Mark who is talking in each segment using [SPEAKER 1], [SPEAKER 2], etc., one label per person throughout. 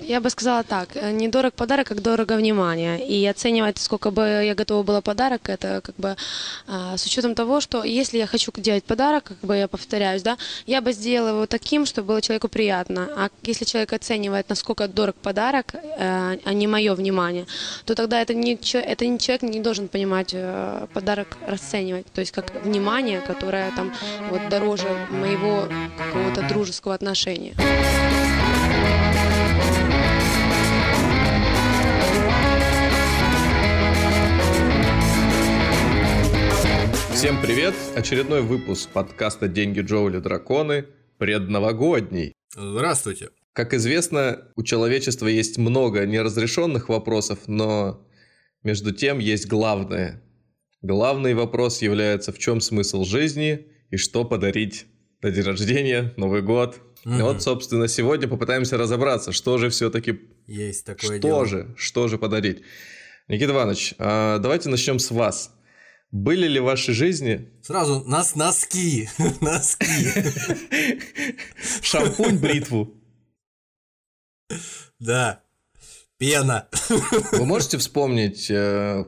[SPEAKER 1] Я бы сказала так, э, не дорог подарок, как дорого внимание. И оценивать, сколько бы я готова была подарок, это как бы а, с учетом того, что если я хочу делать подарок, как бы я повторяюсь, да, я бы сделала его таким, чтобы было человеку приятно. А если человек оценивает, насколько дорог подарок, э, а не мое внимание, то тогда это не, это не человек не должен понимать э, подарок расценивать. То есть как внимание, которое там вот дороже моего какого-то дружеского отношения.
[SPEAKER 2] Всем привет! Очередной выпуск подкаста «Деньги, Джоули, драконы» предновогодний.
[SPEAKER 3] Здравствуйте!
[SPEAKER 2] Как известно, у человечества есть много неразрешенных вопросов, но между тем есть главное. Главный вопрос является в чем смысл жизни и что подарить на день рождения, Новый год. Угу. И вот, собственно, сегодня попытаемся разобраться, что же все-таки...
[SPEAKER 3] Есть такое
[SPEAKER 2] что
[SPEAKER 3] дело.
[SPEAKER 2] же, что же подарить. Никита Иванович, а, давайте начнем с вас. Были ли в вашей жизни...
[SPEAKER 3] Сразу нас носки, носки.
[SPEAKER 2] Шампунь, бритву.
[SPEAKER 3] Да, пена.
[SPEAKER 2] Вы можете вспомнить э,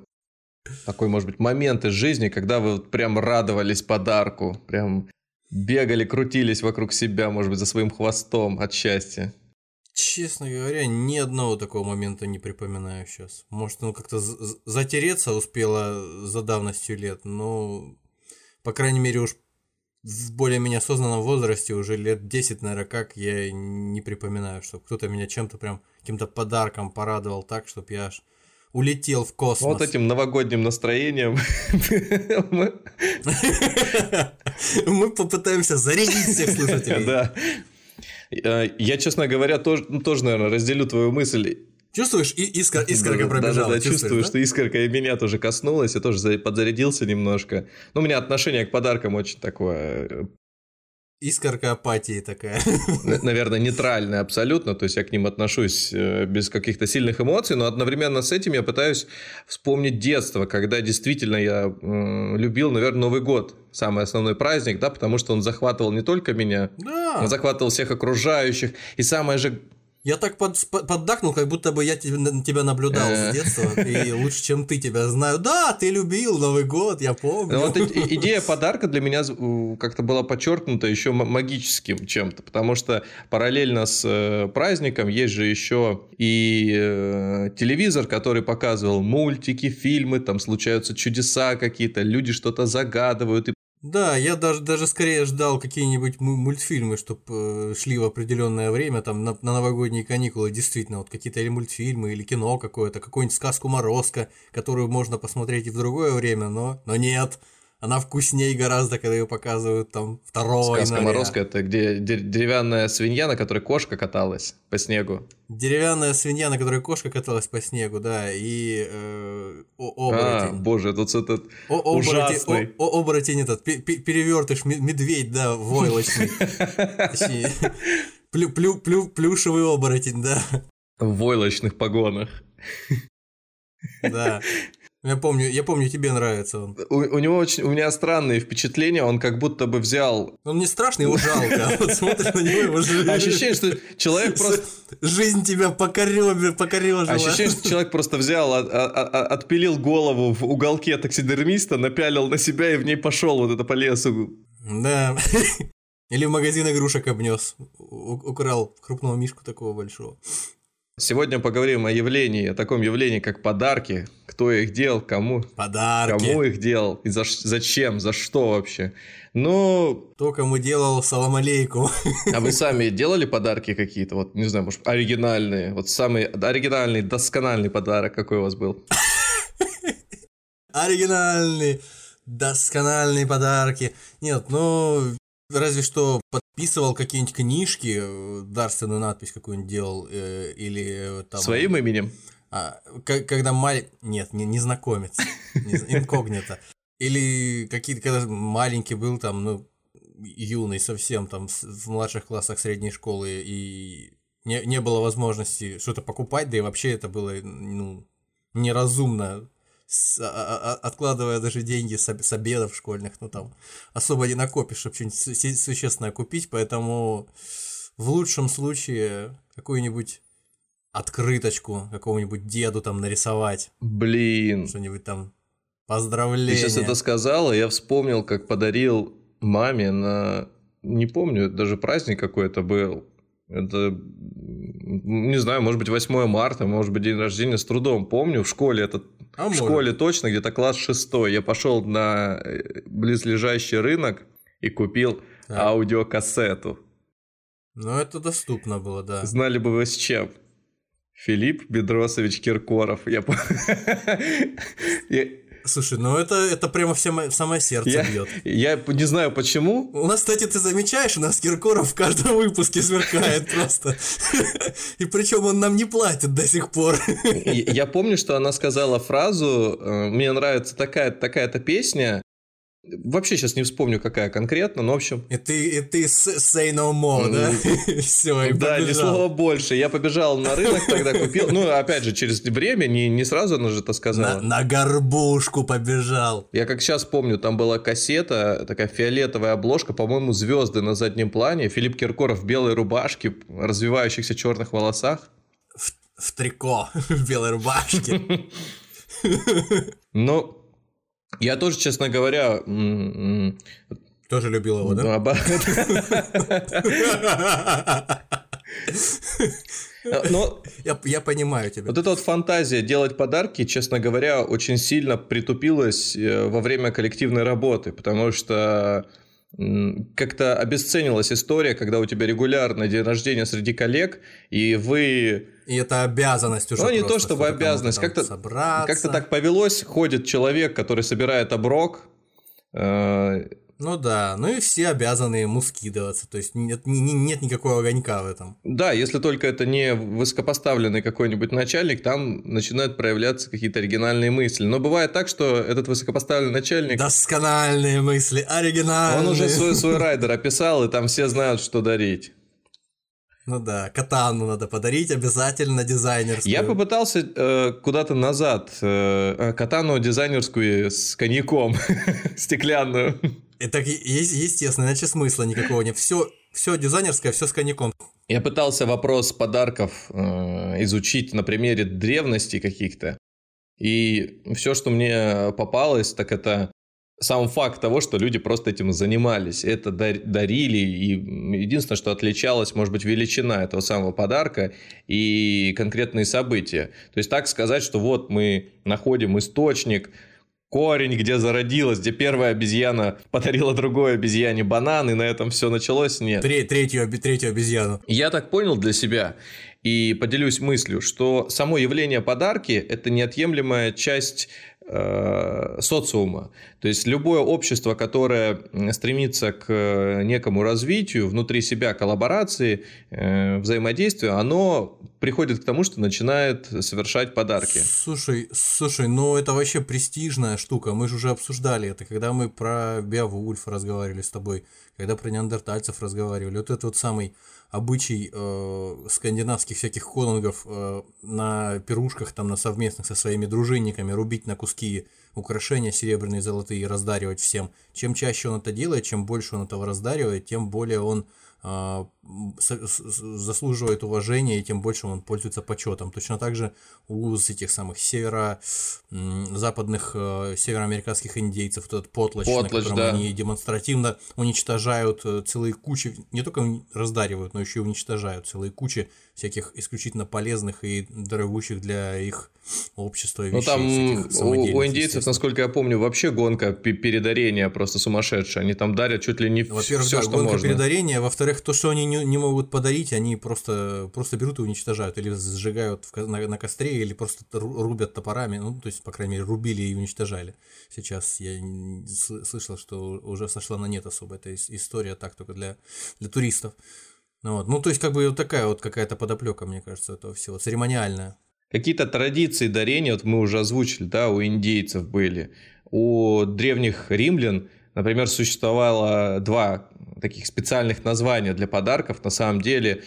[SPEAKER 2] такой, может быть, момент из жизни, когда вы прям радовались подарку, прям бегали, крутились вокруг себя, может быть, за своим хвостом от счастья?
[SPEAKER 3] Честно говоря, ни одного такого момента не припоминаю сейчас. Может, ну как-то затереться успела за давностью лет, но, по крайней мере, уж в более-менее осознанном возрасте, уже лет 10, наверное, как, я не припоминаю, что кто-то меня чем-то прям, каким-то подарком порадовал так, чтобы я аж улетел в космос.
[SPEAKER 2] Вот этим новогодним настроением
[SPEAKER 3] мы попытаемся зарядить всех слушателей.
[SPEAKER 2] Да. Э, я, честно говоря, тоже, ну, тоже, наверное, разделю твою мысль.
[SPEAKER 3] Чувствуешь, и искра, искорка пробежала?
[SPEAKER 2] Да, да, да чувствую, да? что искорка и меня тоже коснулась, я тоже подзарядился немножко. Ну, у меня отношение к подаркам очень такое э,
[SPEAKER 3] Искорка апатии такая.
[SPEAKER 2] Наверное, нейтральная абсолютно, то есть я к ним отношусь э, без каких-то сильных эмоций, но одновременно с этим я пытаюсь вспомнить детство, когда действительно я любил, наверное, Новый год, самый основной праздник, да, потому что он захватывал не только меня,
[SPEAKER 3] да.
[SPEAKER 2] он захватывал всех окружающих, и самое же
[SPEAKER 3] я так под, поддакнул, как будто бы я тебя наблюдал с э. детства, и лучше, чем ты тебя знаю. Да, ты любил Новый год, я помню.
[SPEAKER 2] Вот идея подарка для меня как-то была подчеркнута еще магическим чем-то, потому что параллельно с э, праздником есть же еще и э, телевизор, который показывал мультики, фильмы, там случаются чудеса какие-то, люди что-то загадывают, и
[SPEAKER 3] да, я даже, даже скорее ждал какие-нибудь мультфильмы, чтобы э, шли в определенное время, там, на, на новогодние каникулы, действительно, вот какие-то или мультфильмы, или кино какое-то, какую-нибудь сказку Морозко, которую можно посмотреть и в другое время, но, но нет, она вкуснее гораздо, когда ее показывают там 2
[SPEAKER 2] Сказка января. Морозко это где деревянная свинья, на которой кошка каталась по снегу.
[SPEAKER 3] Деревянная свинья, на которой кошка каталась по снегу, да, и э, оборотень. А,
[SPEAKER 2] боже, тут этот о, оборотень, ужасный.
[SPEAKER 3] О, о, оборотень этот, перевертыш, медведь, да, войлочный. Плю, плю, плю, плюшевый оборотень, да.
[SPEAKER 2] В войлочных погонах.
[SPEAKER 3] Да. Я помню, я помню, тебе нравится он.
[SPEAKER 2] У, у него очень, у меня странные впечатления, он как будто бы взял...
[SPEAKER 3] Он не страшный, его жалко, а вот смотришь на него, его
[SPEAKER 2] же... Ощущение, что человек просто...
[SPEAKER 3] Жизнь тебя покорежила. покорежила.
[SPEAKER 2] Ощущение, что человек просто взял, от, от, отпилил голову в уголке таксидермиста, напялил на себя и в ней пошел вот это по лесу.
[SPEAKER 3] Да. Или в магазин игрушек обнес, украл крупного мишку такого большого.
[SPEAKER 2] Сегодня поговорим о явлении, о таком явлении, как подарки. Кто их делал, кому?
[SPEAKER 3] Подарки.
[SPEAKER 2] Кому их делал и за, зачем, за что вообще. Ну...
[SPEAKER 3] Кто кому делал салам алейкум.
[SPEAKER 2] А вы сами делали подарки какие-то? Вот, не знаю, может, оригинальные? Вот самый оригинальный, доскональный подарок какой у вас был?
[SPEAKER 3] Оригинальный, доскональные подарки. Нет, ну, разве что подписывал какие-нибудь книжки, э, дарственную надпись какую-нибудь делал, э, или э, там...
[SPEAKER 2] Своим именем?
[SPEAKER 3] А, когда маль... Нет, не, незнакомец, инкогнито. Или какие-то, когда маленький был там, ну, юный совсем, там, в младших классах средней школы, и не, не было возможности что-то покупать, да и вообще это было, ну, неразумно с, а, а, а, откладывая даже деньги с, с обедов школьных, ну там особо не накопишь, чтобы что-нибудь существенное купить, поэтому в лучшем случае какую-нибудь открыточку какому-нибудь деду там нарисовать.
[SPEAKER 2] Блин.
[SPEAKER 3] Что-нибудь там поздравления.
[SPEAKER 2] Ты сейчас это сказала, я вспомнил, как подарил маме на... Не помню, даже праздник какой-то был. Это, не знаю, может быть, 8 марта, может быть, день рождения, с трудом помню. В школе это...
[SPEAKER 3] А
[SPEAKER 2] в
[SPEAKER 3] может.
[SPEAKER 2] школе точно, где-то класс 6. Я пошел на э, близлежащий рынок и купил
[SPEAKER 3] Так.
[SPEAKER 2] аудиокассету.
[SPEAKER 3] Ну, это доступно было, да.
[SPEAKER 2] Знали бы вы с чем? Филипп Бедросович Киркоров. Я...
[SPEAKER 3] Слушай, ну это, это прямо в, само- в самое сердце
[SPEAKER 2] Я,
[SPEAKER 3] бьет.
[SPEAKER 2] я не знаю почему.
[SPEAKER 3] У нас, кстати, ты замечаешь, у нас Киркоров в каждом выпуске сверкает просто. И причем он нам не платит до сих пор.
[SPEAKER 2] Я помню, что она сказала фразу э, «Мне нравится такая- такая-то песня». Вообще сейчас не вспомню, какая конкретно, но в общем...
[SPEAKER 3] И ты, и ты say no more, да? Все, и
[SPEAKER 2] да, ни слова больше. Я побежал на рынок тогда, купил. Ну, опять же, через время, не, не сразу она же это
[SPEAKER 3] На,
[SPEAKER 2] сказала.
[SPEAKER 3] на горбушку побежал.
[SPEAKER 2] Я как сейчас помню, там была кассета, такая фиолетовая обложка, по-моему, звезды на заднем плане, Филипп Киркоров в белой рубашке, развивающихся черных волосах.
[SPEAKER 3] В, в трико, в белой рубашке.
[SPEAKER 2] Но я тоже, честно говоря,
[SPEAKER 3] Тоже любил его, да?
[SPEAKER 2] Но
[SPEAKER 3] Я, я понимаю тебя.
[SPEAKER 2] вот эта вот фантазия делать подарки, честно говоря, очень сильно притупилась э, во время коллективной работы, потому что как-то обесценилась история, когда у тебя регулярно день рождения среди коллег, и вы...
[SPEAKER 3] И это обязанность уже
[SPEAKER 2] Ну, не то чтобы обязанность, как-то-. Как-то так повелось, ходит человек, который собирает оброк, э,
[SPEAKER 3] Ну да, ну и все обязаны ему скидываться, то есть нет, ни- нет никакого огонька в этом.
[SPEAKER 2] Да, если только это не высокопоставленный какой-нибудь начальник, там начинают проявляться какие-то оригинальные мысли. Но бывает так, что этот высокопоставленный начальник,
[SPEAKER 3] Доскональные мысли, оригинальные.
[SPEAKER 2] он уже свой, свой райдер описал, и там все знают, что дарить.
[SPEAKER 3] Ну да, катану надо подарить обязательно дизайнерскую.
[SPEAKER 2] Я попытался э, куда-то назад э, э, катану дизайнерскую с коньяком стеклянную.
[SPEAKER 3] Е- естественно, иначе смысла никакого нет. Все, все дизайнерское, все с коньяком.
[SPEAKER 2] Я пытался вопрос подарков э, изучить на примере древности каких-то. И все, что мне попалось, так это сам факт того, что люди просто этим занимались. Это дар- дарили. И единственное, что отличалось, может быть, величина этого самого подарка и конкретные события. То есть так сказать, что вот мы находим источник, корень, где зародилась, где первая обезьяна подарила другой обезьяне банан, и на этом все началось, нет.
[SPEAKER 3] Тре- третью, третью обезьяну.
[SPEAKER 2] Я так понял для себя и поделюсь мыслью, что само явление подарки – это неотъемлемая часть социума. То есть любое общество, которое стремится к э, некому развитию, внутри себя коллаборации, э, взаимодействия, оно приходит к тому, что начинает совершать подарки.
[SPEAKER 3] Слушай, слушай, ну это вообще престижная штука. Мы же уже обсуждали это, когда мы про Беовульфа разговаривали с тобой, когда про неандертальцев разговаривали. Вот этот вот самый обычай э, скандинавских всяких конунгов э, на пирушках, там на совместных со своими дружинниками рубить на куски украшения серебряные, золотые и раздаривать всем. Чем чаще он это делает, чем больше он этого раздаривает, тем более он заслуживает уважения, и тем больше он пользуется почетом. Точно так же у этих самых северо м, западных э, североамериканских индейцев, вот этот потлач, на котором
[SPEAKER 2] да.
[SPEAKER 3] они демонстративно уничтожают э, целые кучи, не только раздаривают, но еще и уничтожают целые кучи всяких исключительно полезных и дорогущих для их общества
[SPEAKER 2] Ну
[SPEAKER 3] вещей.
[SPEAKER 2] там
[SPEAKER 3] всяких
[SPEAKER 2] у, у индейцев, насколько я помню, вообще гонка пе- передарения просто сумасшедшая. Они там дарят чуть ли не
[SPEAKER 3] Во-первых,
[SPEAKER 2] все,
[SPEAKER 3] да,
[SPEAKER 2] что
[SPEAKER 3] гонка
[SPEAKER 2] можно.
[SPEAKER 3] передарения. Во-вторых, то, что они не, не могут подарить, они просто, просто берут и уничтожают. Или сжигают в на, на костре, или просто ру- рубят топорами. Ну, то есть, по крайней мере, рубили и уничтожали. Сейчас я слышал, что уже сошла на нет особо эта ис- история, так только для, для туристов. Вот. ну, то есть, как бы вот такая вот какая-то подоплека, мне кажется, этого всего, церемониальная.
[SPEAKER 2] Какие-то традиции дарения, вот мы уже озвучили, да, у индейцев были. У древних римлян Например, существовало два таких специальных названия для подарков. На самом деле,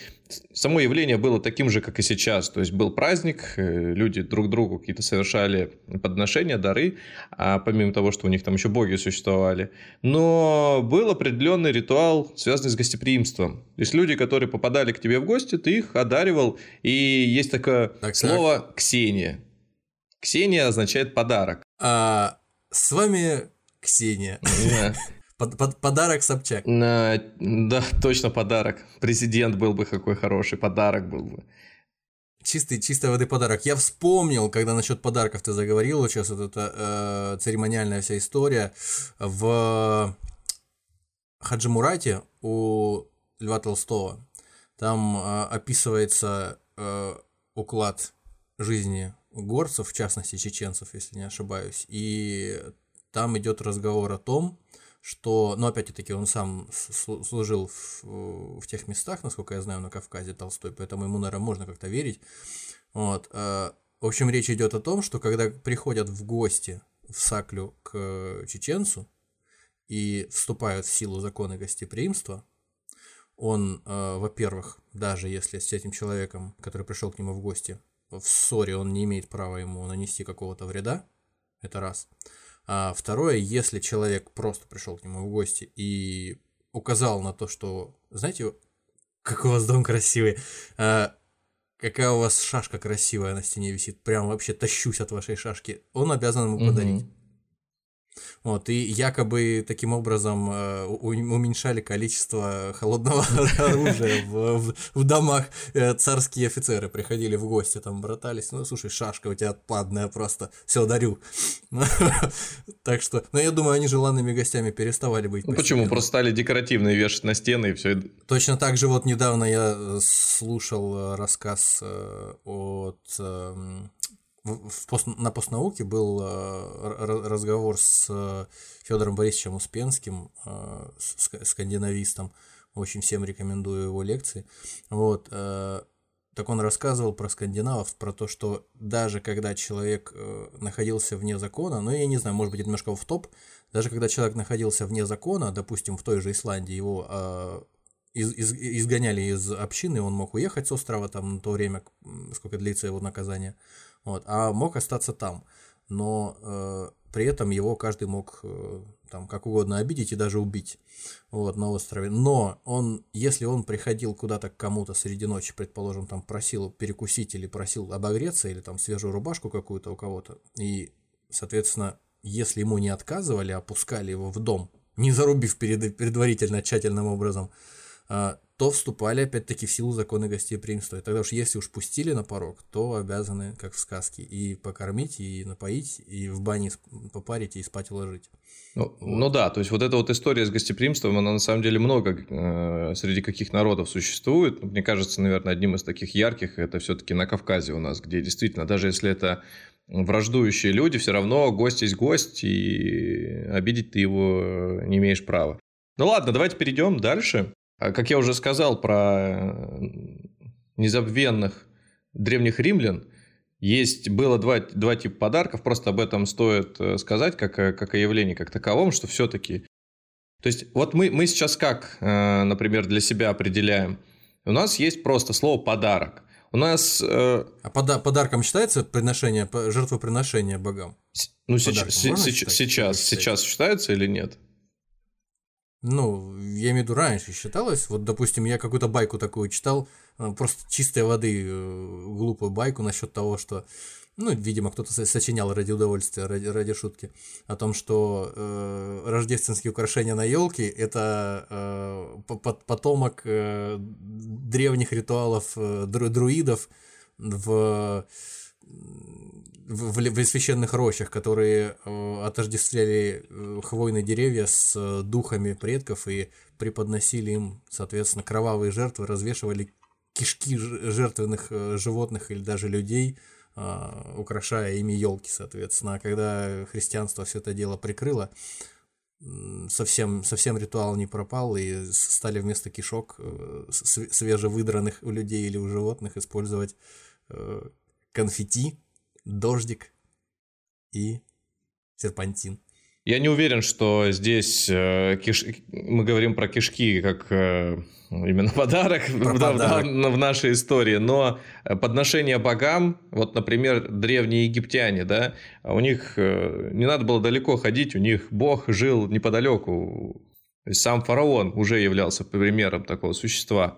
[SPEAKER 2] само явление было таким же, как и сейчас. То есть был праздник, э, люди друг другу какие-то совершали подношения, дары, а помимо того, что у них там еще боги существовали. Но был определенный ритуал, связанный с гостеприимством. То есть люди, которые попадали к тебе в гости, ты их одаривал. И есть такое так, слово так. «Ксения». Ксения означает подарок.
[SPEAKER 3] А, с вами Ксения. Под, под, подарок Собчак.
[SPEAKER 2] На, да, точно подарок. Президент был бы какой хороший, подарок был бы.
[SPEAKER 3] Чистый, чистой воды подарок. Я вспомнил, когда насчет подарков ты заговорил, вот сейчас вот эта э, церемониальная вся история. В Хаджимурате у Льва Толстого там э, описывается э, уклад жизни горцев, в частности чеченцев, если не ошибаюсь. И там идет разговор о том, что, ну, опять-таки, он сам служил в, в тех местах, насколько я знаю, на Кавказе Толстой, поэтому ему, наверное, можно как-то верить. Вот. Э, в общем, речь идет о том, что когда приходят в гости в Саклю к чеченцу и вступают в силу законы гостеприимства, он, э, во-первых, даже если с этим человеком, который пришел к нему в гости, в ссоре, он не имеет права ему нанести какого-то вреда, это раз. А второе, если человек просто пришел к нему в гости и указал на то, что, знаете, какой у вас дом красивый, а, какая у вас шашка красивая на стене висит, прям вообще тащусь от вашей шашки, он обязан ему подарить. Вот, и якобы таким образом э, уменьшали количество холодного оружия в, в, в домах. Э, царские офицеры приходили в гости, там братались. Ну, слушай, шашка у тебя отпадная просто. Все, дарю. Так что, ну, я думаю, они желанными гостями переставали быть.
[SPEAKER 2] Ну, почему? Просто стали декоративные вешать на стены и все.
[SPEAKER 3] Точно так же вот недавно я э, слушал рассказ от эм, в пост, на постнауке был э, разговор с э, Федором Борисовичем Успенским, э, скандинавистом. Очень всем рекомендую его лекции. Вот. Так он рассказывал про скандинавов, про то, что даже когда человек находился вне закона, ну я не знаю, может быть, это немножко в топ, даже когда человек находился вне закона, допустим, в той же Исландии, его из, из, изгоняли из общины, он мог уехать с острова там на то время, сколько длится его наказание, вот, а мог остаться там. Но э, при этом его каждый мог э, там как угодно обидеть и даже убить вот, на острове. Но он, если он приходил куда-то к кому-то среди ночи, предположим, там просил перекусить или просил обогреться, или там свежую рубашку какую-то у кого-то, и, соответственно, если ему не отказывали, а пускали его в дом, не зарубив перед, предварительно тщательным образом, э, то вступали опять-таки в силу законы гостеприимства. И тогда уж если уж пустили на порог, то обязаны, как в сказке, и покормить, и напоить, и в бане попарить, и спать уложить.
[SPEAKER 2] Ну, вот. ну да, то есть вот эта вот история с гостеприимством, она на самом деле много э, среди каких народов существует. Мне кажется, наверное, одним из таких ярких это все-таки на Кавказе у нас, где действительно, даже если это враждующие люди, все равно гость есть гость, и обидеть ты его не имеешь права. Ну ладно, давайте перейдем дальше. А, как я уже сказал про э, незабвенных древних римлян, есть, было два, два типа подарков, просто об этом стоит э, сказать, как, как о явлении как таковом, что все-таки... То есть вот мы, мы сейчас как, э, например, для себя определяем? У нас есть просто слово «подарок». У нас...
[SPEAKER 3] Э... А пода подарком считается приношение, жертвоприношение богам?
[SPEAKER 2] Ну, сейчас, сейчас, сейчас считается или нет?
[SPEAKER 3] Ну, я имею в виду, раньше считалось. Вот, допустим, я какую-то байку такую читал, э, просто чистой воды, э, глупую байку насчет того, что, ну, видимо, кто-то сочинял ради удовольствия, ради, ради шутки, о том, что э, рождественские украшения на елке это э, потомок э, древних ритуалов э, друидов в в, в священных рощах, которые э, отождествляли э, хвойные деревья с э, духами предков и преподносили им, соответственно, кровавые жертвы, развешивали кишки жертвенных э, животных или даже людей, э, украшая ими елки, соответственно. А когда христианство все это дело прикрыло, совсем, совсем ритуал не пропал, и стали вместо кишок э, свежевыдранных у людей или у животных использовать э, конфетти, дождик и серпантин.
[SPEAKER 2] Я не уверен, что здесь э, киш... мы говорим про кишки как э, именно подарок, в, подарок. В, в нашей истории, но подношение богам, вот, например, древние египтяне, да, у них э, не надо было далеко ходить, у них бог жил неподалеку, сам фараон уже являлся примером такого существа.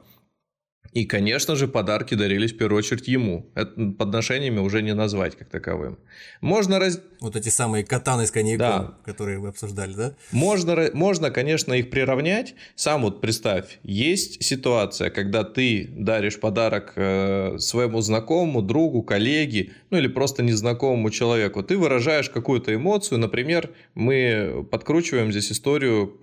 [SPEAKER 2] И, конечно же, подарки дарились в первую очередь ему. Это подношениями уже не назвать как таковым. Можно раз...
[SPEAKER 3] Вот эти самые катаны с коньяком, да. которые вы обсуждали, да?
[SPEAKER 2] Можно, можно, конечно, их приравнять. Сам вот представь, есть ситуация, когда ты даришь подарок э, своему знакомому, другу, коллеге, ну или просто незнакомому человеку. Ты выражаешь какую-то эмоцию. Например, мы подкручиваем здесь историю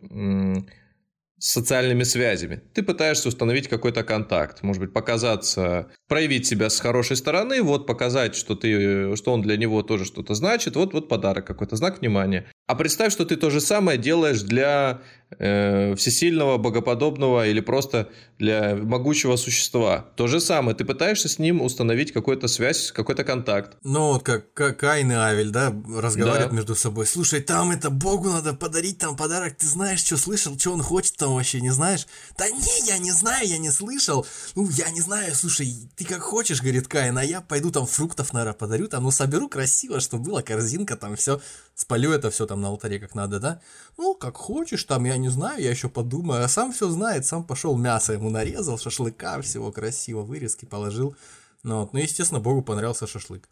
[SPEAKER 2] социальными связями. Ты пытаешься установить какой-то контакт, может быть, показаться, проявить себя с хорошей стороны, вот показать, что ты, что он для него тоже что-то значит, вот, вот подарок какой-то, знак внимания. А представь, что ты то же самое делаешь для э, всесильного, богоподобного или просто для могучего существа. То же самое. Ты пытаешься с ним установить какую-то связь, какой-то контакт.
[SPEAKER 3] Ну, вот как, как Каин и Авель, да, разговаривают да. между собой. Слушай, там это Богу надо подарить там подарок. Ты знаешь, что слышал, что он хочет там вообще, не знаешь? Да не, я не знаю, я не слышал. Ну, я не знаю, слушай, ты как хочешь, говорит Каин, а я пойду там фруктов, наверное, подарю, там, ну, соберу красиво, чтобы была корзинка, там все, спалю это все там на алтаре как надо, да? Ну, как хочешь, там, я не знаю, я еще подумаю, а сам все знает, сам пошел мясо ему нарезал, шашлыка всего красиво, вырезки положил, ну, вот. ну, естественно, Богу понравился шашлык,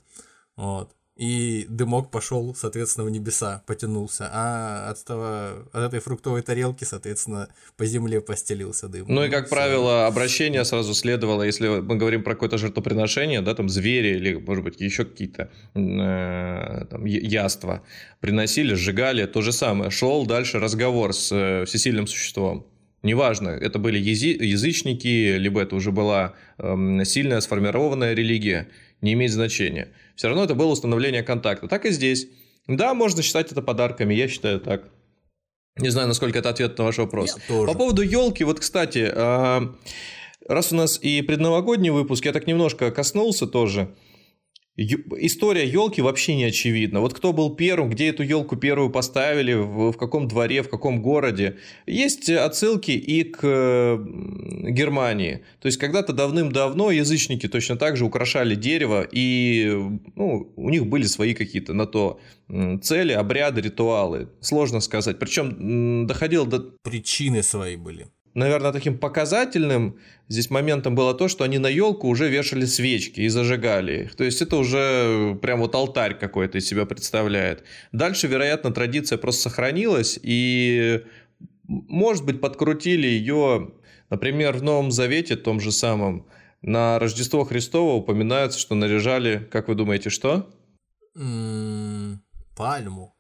[SPEAKER 3] вот и дымок пошел, соответственно, в небеса, потянулся, а от, этого, от этой фруктовой тарелки, соответственно, по земле постелился дым.
[SPEAKER 2] Ну и, как Все. правило, обращение сразу следовало, если мы говорим про какое-то жертвоприношение, да, там звери или, может быть, еще какие-то э, там, яства приносили, сжигали, то же самое. Шел дальше разговор с э, всесильным существом. Неважно, это были язычники, либо это уже была э, сильная сформированная религия, не имеет значения все равно это было установление контакта. Так и здесь. Да, можно считать это подарками, я считаю так. Не знаю, насколько это ответ на ваш вопрос. По поводу елки, вот, кстати, а, раз у нас и предновогодний выпуск, я так немножко коснулся тоже. История елки вообще не очевидна. Вот кто был первым, где эту елку первую поставили, в, каком дворе, в каком городе. Есть отсылки и к Германии. То есть когда-то давным-давно язычники точно так же украшали дерево, и ну, у них были свои какие-то на то цели, обряды, ритуалы. Сложно сказать. Причем доходило до...
[SPEAKER 3] Причины свои были
[SPEAKER 2] наверное, таким показательным здесь моментом было то, что они на елку уже вешали свечки и зажигали их. То есть это уже прям вот алтарь какой-то из себя представляет. Дальше, вероятно, традиция просто сохранилась и, может быть, подкрутили ее, например, в Новом Завете, том же самом, на Рождество Христово упоминается, что наряжали, как вы думаете, что?
[SPEAKER 3] пальму.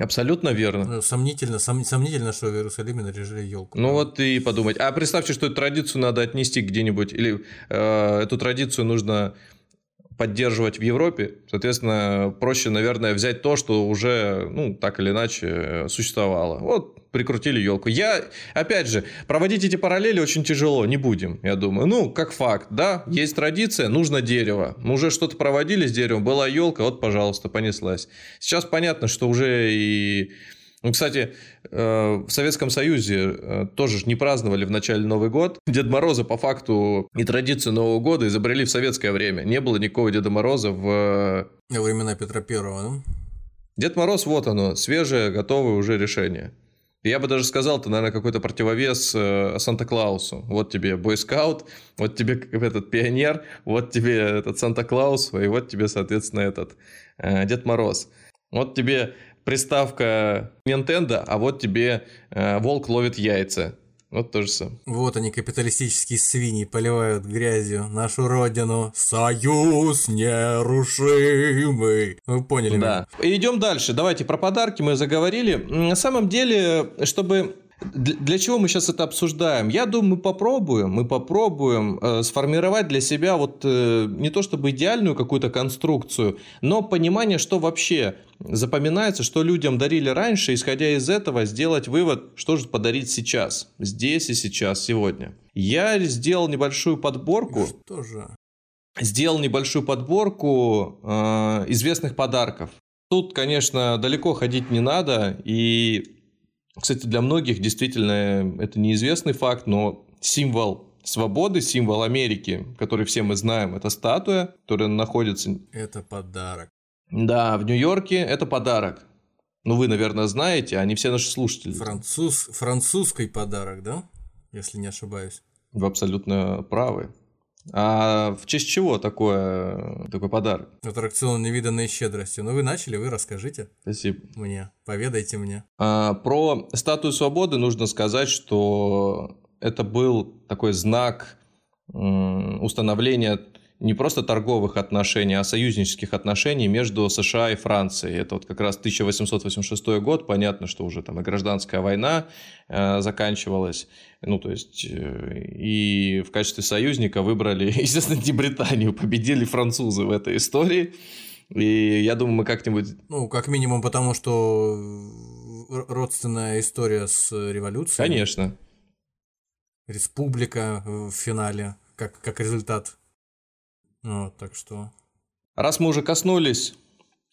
[SPEAKER 2] Абсолютно верно.
[SPEAKER 3] Ну, сомнительно, сом, сомнительно, что в Иерусалиме наряжали елку.
[SPEAKER 2] Ну вот и подумать. А представьте, что эту традицию надо отнести где-нибудь, или э, эту традицию нужно поддерживать в Европе. Соответственно, проще, наверное, взять то, что уже, ну, так или иначе э, существовало. Вот прикрутили елку. Я, опять же, проводить эти параллели очень тяжело, не будем, я думаю. Ну, как факт, да, есть традиция, нужно дерево. Мы уже что-то проводили с деревом, была елка, вот, пожалуйста, понеслась. Сейчас понятно, что уже и... Ну, кстати, э, в Советском Союзе э, тоже не праздновали в начале Новый год. Дед Мороза по факту и традицию Нового года изобрели в советское время. Не было никакого Деда Мороза в...
[SPEAKER 3] Во времена Петра Первого, ну?
[SPEAKER 2] Дед Мороз, вот оно, свежее, готовое уже решение. Я бы даже сказал, это, наверное, какой-то противовес э, Санта-Клаусу. Вот тебе бойскаут, вот тебе этот пионер, вот тебе этот Санта-Клаус, и вот тебе, соответственно, этот э, Дед Мороз. Вот тебе приставка Nintendo, а вот тебе э, волк ловит яйца. Вот то же самое.
[SPEAKER 3] Вот они, капиталистические свиньи, поливают грязью нашу родину. Союз нерушимый. Вы поняли
[SPEAKER 2] Да. Меня? Идем дальше. Давайте про подарки мы заговорили. На самом деле, чтобы для чего мы сейчас это обсуждаем? Я думаю, мы попробуем, мы попробуем э, сформировать для себя вот э, не то чтобы идеальную какую-то конструкцию, но понимание, что вообще запоминается, что людям дарили раньше, исходя из этого сделать вывод, что же подарить сейчас, здесь и сейчас, сегодня. Я сделал небольшую подборку.
[SPEAKER 3] Что же?
[SPEAKER 2] Сделал небольшую подборку э, известных подарков. Тут, конечно, далеко ходить не надо. И, кстати, для многих действительно это неизвестный факт, но символ свободы, символ Америки, который все мы знаем, это статуя, которая находится...
[SPEAKER 3] Это подарок.
[SPEAKER 2] Да, в Нью-Йорке это подарок. Ну, вы, наверное, знаете, а не все наши слушатели.
[SPEAKER 3] Француз... Французский подарок, да? Если не ошибаюсь.
[SPEAKER 2] Вы абсолютно правы. А в честь чего такое, такой подарок?
[SPEAKER 3] Аттракцион невиданной щедрости. Ну, вы начали, вы расскажите.
[SPEAKER 2] Спасибо.
[SPEAKER 3] Мне, поведайте мне.
[SPEAKER 2] А, про статую свободы нужно сказать, что это был такой знак установления не просто торговых отношений, а союзнических отношений между США и Францией. Это вот как раз 1886 год, понятно, что уже там и гражданская война э, заканчивалась, ну то есть э, и в качестве союзника выбрали, естественно, не Британию, победили французы в этой истории. И я думаю, мы как-нибудь...
[SPEAKER 3] Ну, как минимум потому, что родственная история с революцией.
[SPEAKER 2] Конечно.
[SPEAKER 3] Республика в финале, как, как результат вот, так что...
[SPEAKER 2] Раз мы уже коснулись,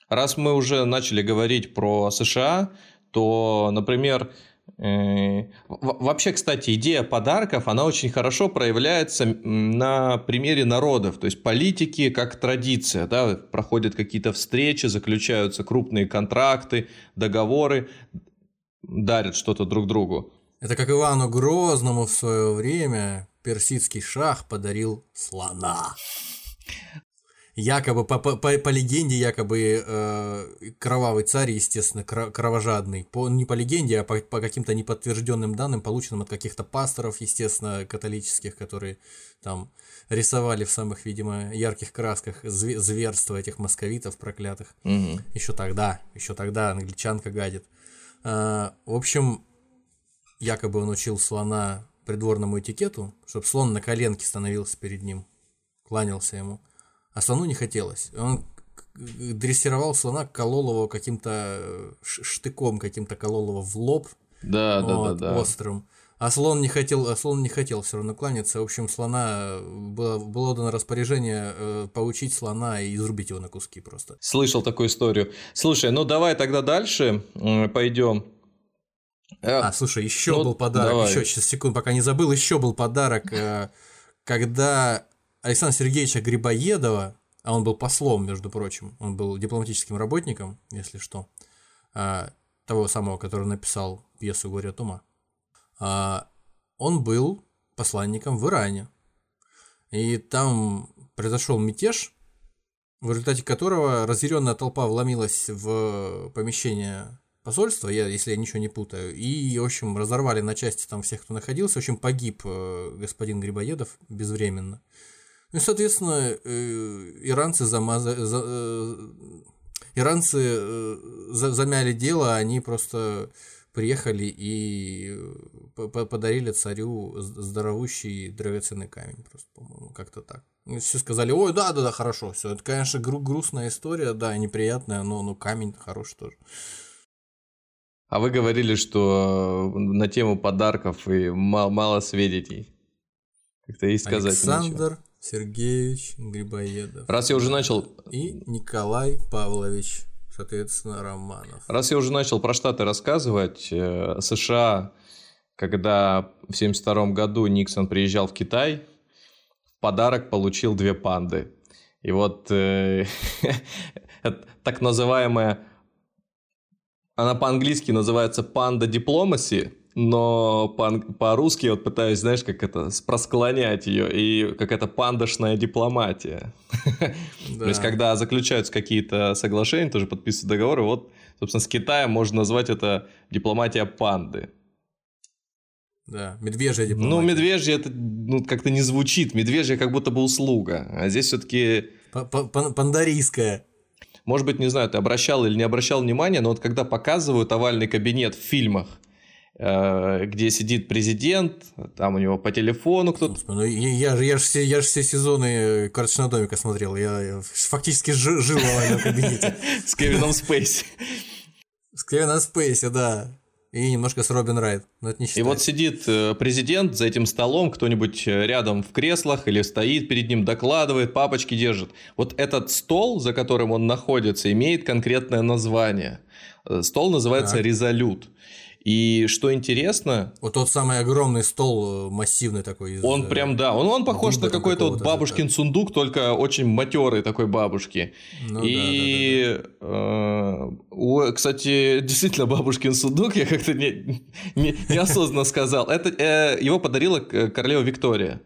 [SPEAKER 2] раз мы уже начали говорить про США, то, например, э, Вообще, кстати, идея подарков, она очень хорошо проявляется на примере народов. То есть политики как традиция. Да? Проходят какие-то встречи, заключаются крупные контракты, договоры, дарят что-то друг другу.
[SPEAKER 3] Это как Ивану Грозному в свое время персидский шах подарил слона. Якобы, по, по, по, легенде, якобы э, кровавый царь, естественно, кровожадный. По, не по легенде, а по, по каким-то неподтвержденным данным, полученным от каких-то пасторов, естественно, католических, которые там рисовали в самых, видимо, ярких красках зверства этих московитов проклятых.
[SPEAKER 2] Угу.
[SPEAKER 3] Еще тогда, еще тогда англичанка гадит. Э, в общем, якобы он учил слона придворному этикету, чтобы слон на коленке становился перед ним кланялся ему. А слону не хотелось. Он дрессировал слона, колол его каким-то э, штыком, каким-то колол его в лоб.
[SPEAKER 2] Да, вот, да, да, да.
[SPEAKER 3] Острым. А слон не хотел, а слон не хотел все равно кланяться. В общем, слона было, было дано распоряжение э, поучить слона и изрубить его на куски просто.
[SPEAKER 2] Слышал такую историю. Слушай, ну давай тогда дальше э, пойдем.
[SPEAKER 3] Э, а, слушай, еще ну, был подарок, давай. еще сейчас секунд, пока не забыл, еще был подарок, э, когда Александра Сергеевича Грибоедова, а он был послом, между прочим, он был дипломатическим работником, если что, а, того самого, который написал пьесу «Горе от ума», а, он был посланником в Иране. И там произошел мятеж, в результате которого разъяренная толпа вломилась в помещение посольства, я, если я ничего не путаю, и, в общем, разорвали на части там всех, кто находился. В общем, погиб э, господин Грибоедов безвременно. Ну и, соответственно, э, иранцы замазали... За, э, иранцы э, замяли дело, они просто приехали и подарили царю здоровущий драгоценный камень, просто, по-моему, как-то так. И все сказали, ой, да, да, да, хорошо, все. Это, конечно, гру- грустная история, да, неприятная, но ну, камень хороший тоже.
[SPEAKER 2] А вы говорили, что на тему подарков и мало, мало сведений. Как-то есть сказать
[SPEAKER 3] Александр ничего. Сергеевич Грибоедов.
[SPEAKER 2] Раз я уже начал...
[SPEAKER 3] И Николай Павлович, соответственно, Романов.
[SPEAKER 2] Раз я уже начал про Штаты рассказывать, э, США, когда в 1972 году Никсон приезжал в Китай, в подарок получил две панды. И вот э, так называемая, она по-английски называется панда дипломаси, но по- по-русски вот пытаюсь, знаешь, как это, просклонять ее, и как это пандошная дипломатия. Да. То есть, когда заключаются какие-то соглашения, тоже подписывают договоры, вот, собственно, с Китаем можно назвать это дипломатия панды.
[SPEAKER 3] Да, медвежья ну, дипломатия.
[SPEAKER 2] Ну, медвежья это ну, как-то не звучит, медвежья как будто бы услуга, а здесь все-таки...
[SPEAKER 3] Пандарийская.
[SPEAKER 2] Может быть, не знаю, ты обращал или не обращал внимания, но вот когда показывают овальный кабинет в фильмах, где сидит президент, там у него по телефону кто-то.
[SPEAKER 3] Ну, я, я, я же все, я же все сезоны карточного домика смотрел, я, я фактически жил, в этом кабинете.
[SPEAKER 2] С Кевином Спейси.
[SPEAKER 3] С Кевином Спейси, да. И немножко с Робин Райт, но это не
[SPEAKER 2] И вот сидит э, президент за этим столом, кто-нибудь э, рядом в креслах или стоит перед ним, докладывает, папочки держит. Вот этот стол, за которым он находится, имеет конкретное название. Э, стол называется так. «Резолют». И что интересно...
[SPEAKER 3] Вот тот самый огромный стол, э, массивный такой.
[SPEAKER 2] Из... Он прям, да, он, он похож на какой-то вот бабушкин сундук, только очень матерый такой бабушки. Ну, и, да, да, да. Э, кстати, действительно бабушкин сундук, я как-то не, не, неосознанно сказал. Это э, его подарила королева Виктория.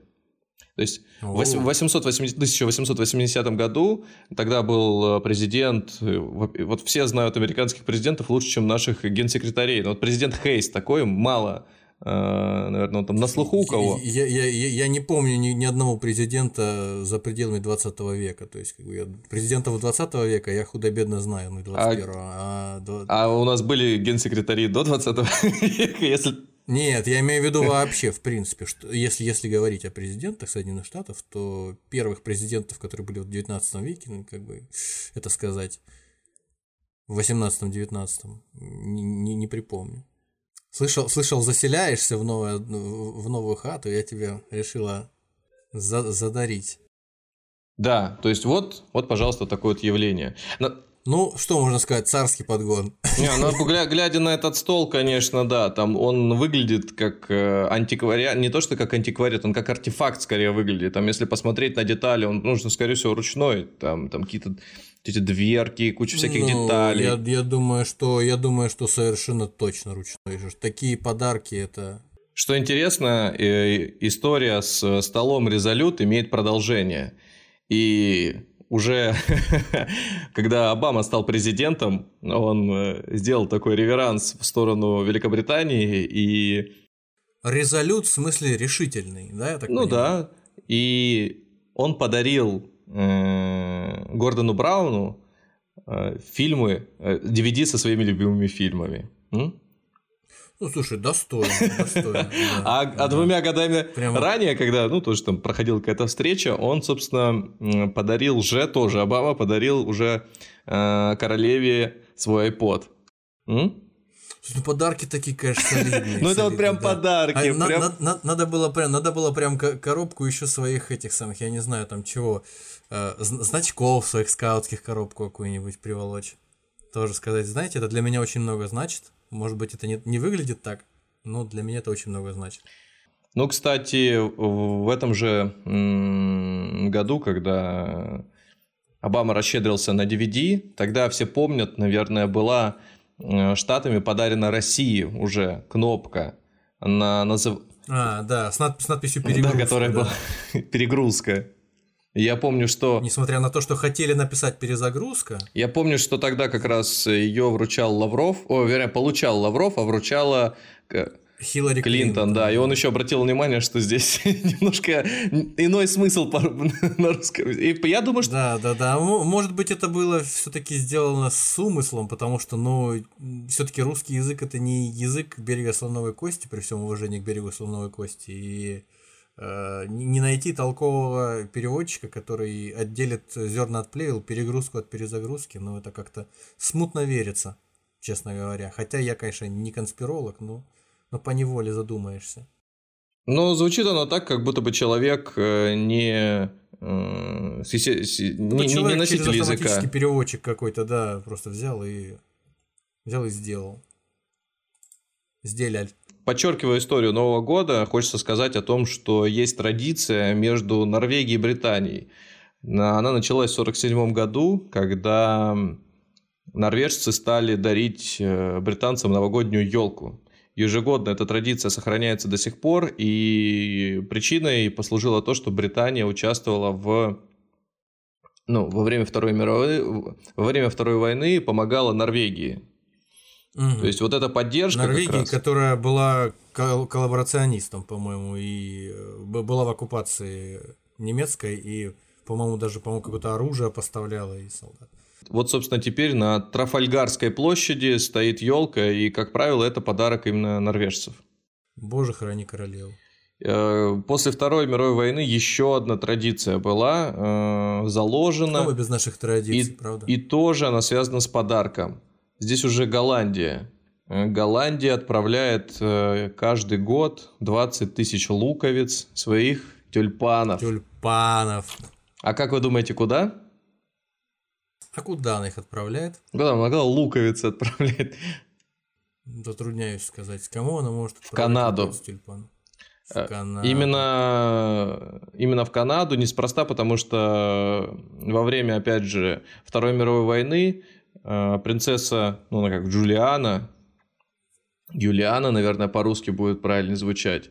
[SPEAKER 2] То есть в 880, 1880 году тогда был э, президент, э, вот все знают американских президентов лучше, чем наших генсекретарей. Но вот президент Хейс такой мало э, наверное, он там на слуху у кого.
[SPEAKER 3] Я, я, я, я не помню ни, ни одного президента за пределами 20 века. То есть, как бы я, президентов 20 века я худо-бедно знаю, ну, 21
[SPEAKER 2] а, а, а у нас были генсекретари до 20 века, если
[SPEAKER 3] нет, я имею в виду вообще, в принципе, что если, если говорить о президентах Соединенных Штатов, то первых президентов, которые были в 19 веке, ну, как бы это сказать, в 18-19, не, не, не припомню. Слышал, слышал, заселяешься в, новое, в новую хату, я тебе решила за, задарить.
[SPEAKER 2] Да, то есть вот, вот, пожалуйста, такое вот явление.
[SPEAKER 3] Ну, что можно сказать, царский подгон.
[SPEAKER 2] Не, ну, гля- глядя на этот стол, конечно, да, там он выглядит как э, антиквариат, не то что как антиквариат, он как артефакт скорее выглядит. Там, если посмотреть на детали, он нужно, скорее всего, ручной. Там, там какие-то эти дверки, куча всяких ну, деталей.
[SPEAKER 3] Я, я, думаю, что, я думаю, что совершенно точно ручной. Такие подарки это...
[SPEAKER 2] Что интересно, э, история с столом Резолют имеет продолжение. И уже когда Обама стал президентом, он э, сделал такой реверанс в сторону Великобритании и...
[SPEAKER 3] Резолют в смысле решительный, да, я так
[SPEAKER 2] Ну понимаю? да, и он подарил э, Гордону Брауну э, фильмы, э, DVD со своими любимыми фильмами. М?
[SPEAKER 3] Ну, слушай, достойно, достойно.
[SPEAKER 2] А, а двумя годами ранее, когда, ну, тоже там проходила какая-то встреча, он, собственно, подарил же тоже, Обама подарил уже э, королеве свой iPod.
[SPEAKER 3] Ну, подарки такие, конечно, солидные.
[SPEAKER 2] Ну, это вот прям подарки.
[SPEAKER 3] А надо было прям, надо было прям коробку еще своих этих самых, я не знаю, там чего, э, значков своих скаутских коробку какую-нибудь приволочь. Тоже сказать, знаете, это для меня очень много значит. Может быть, это не, не выглядит так, но для меня это очень много значит.
[SPEAKER 2] Ну, кстати, в этом же году, когда Обама расщедрился на DVD, тогда все помнят, наверное, была э, штатами подарена России уже кнопка на назыв...
[SPEAKER 3] А, да, с, над... с надписью перегрузка.
[SPEAKER 2] Да, которая да. была перегрузка. Я помню, что...
[SPEAKER 3] Несмотря на то, что хотели написать перезагрузка.
[SPEAKER 2] Я помню, что тогда как раз ее вручал Лавров, о, вернее, получал Лавров, а вручала
[SPEAKER 3] Хиллари
[SPEAKER 2] Клинтон, Клинтон, да. И он еще обратил внимание, что здесь немножко иной смысл на русском. И я думаю, что...
[SPEAKER 3] Да, да, да. Может быть, это было все-таки сделано с умыслом, потому что, ну, все-таки русский язык это не язык берега слоновой кости, при всем уважении к берегу слоновой кости. И Э, не найти толкового переводчика, который отделит зерна от плевел, перегрузку от перезагрузки, но это как-то смутно верится, честно говоря. Хотя я, конечно, не конспиролог, но, но по неволе задумаешься.
[SPEAKER 2] Ну, звучит оно так, как будто бы человек э, не, э, ну, не, человек не носитель через языка.
[SPEAKER 3] переводчик какой-то, да, просто взял и взял и сделал. Сделали
[SPEAKER 2] подчеркивая историю Нового года, хочется сказать о том, что есть традиция между Норвегией и Британией. Она началась в 1947 году, когда норвежцы стали дарить э, британцам новогоднюю елку. Ежегодно эта традиция сохраняется до сих пор, и причиной послужило то, что Британия участвовала в ну, во время Второй мировой, во время Второй войны помогала Норвегии. Угу. То есть вот эта поддержка.
[SPEAKER 3] Норвегия, которая была кол- коллаборационистом, по-моему, и э, была в оккупации немецкой, и, по-моему, даже, по-моему, какое-то оружие поставляла и солдат.
[SPEAKER 2] Вот, собственно, теперь на Трафальгарской площади стоит елка, и, как правило, это подарок именно норвежцев.
[SPEAKER 3] Боже, храни королеву.
[SPEAKER 2] Э, после Второй мировой войны еще одна традиция была э, заложена.
[SPEAKER 3] Что мы без наших традиций,
[SPEAKER 2] и,
[SPEAKER 3] правда?
[SPEAKER 2] И тоже она связана с подарком. Здесь уже Голландия. Э, Голландия отправляет э, каждый год 20 тысяч луковиц своих тюльпанов.
[SPEAKER 3] Тюльпанов.
[SPEAKER 2] А как вы думаете, куда?
[SPEAKER 3] А куда она их отправляет?
[SPEAKER 2] Куда она луковицы отправляет?
[SPEAKER 3] Затрудняюсь сказать, кому она может
[SPEAKER 2] В Канаду.
[SPEAKER 3] Тюльпан? В
[SPEAKER 2] Э,
[SPEAKER 3] Канаду.
[SPEAKER 2] Именно, именно в Канаду, неспроста, потому что во время, опять же, Второй мировой войны принцесса, ну, она как Джулиана, Юлиана, наверное, по-русски будет правильно звучать,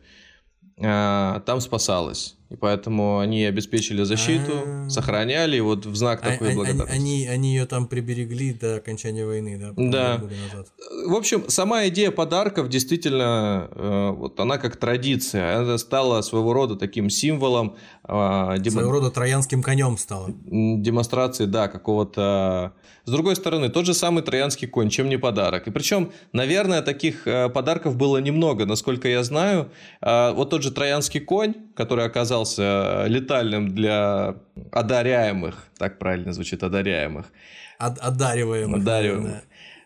[SPEAKER 2] э, там спасалась. И поэтому они обеспечили защиту,
[SPEAKER 3] А.
[SPEAKER 2] сохраняли, и вот в знак
[SPEAKER 3] А-
[SPEAKER 2] такой
[SPEAKER 3] а-
[SPEAKER 2] благодарности.
[SPEAKER 3] Они, они ее там приберегли до окончания войны, да?
[SPEAKER 2] Да. В общем, сама идея подарков действительно, э, вот она как традиция, она стала своего рода таким символом э,
[SPEAKER 3] Своего рода троянским конем стало.
[SPEAKER 2] м, демонстрации, да, какого-то... С другой стороны, тот же самый троянский конь, чем не подарок. И причем, наверное, таких э, подарков было немного, насколько я знаю. Э, Вот тот же троянский конь, который оказался э, летальным для одаряемых, так правильно звучит, одаряемых,
[SPEAKER 3] От- одариваемых.
[SPEAKER 2] Одариваемых.
[SPEAKER 3] наверное.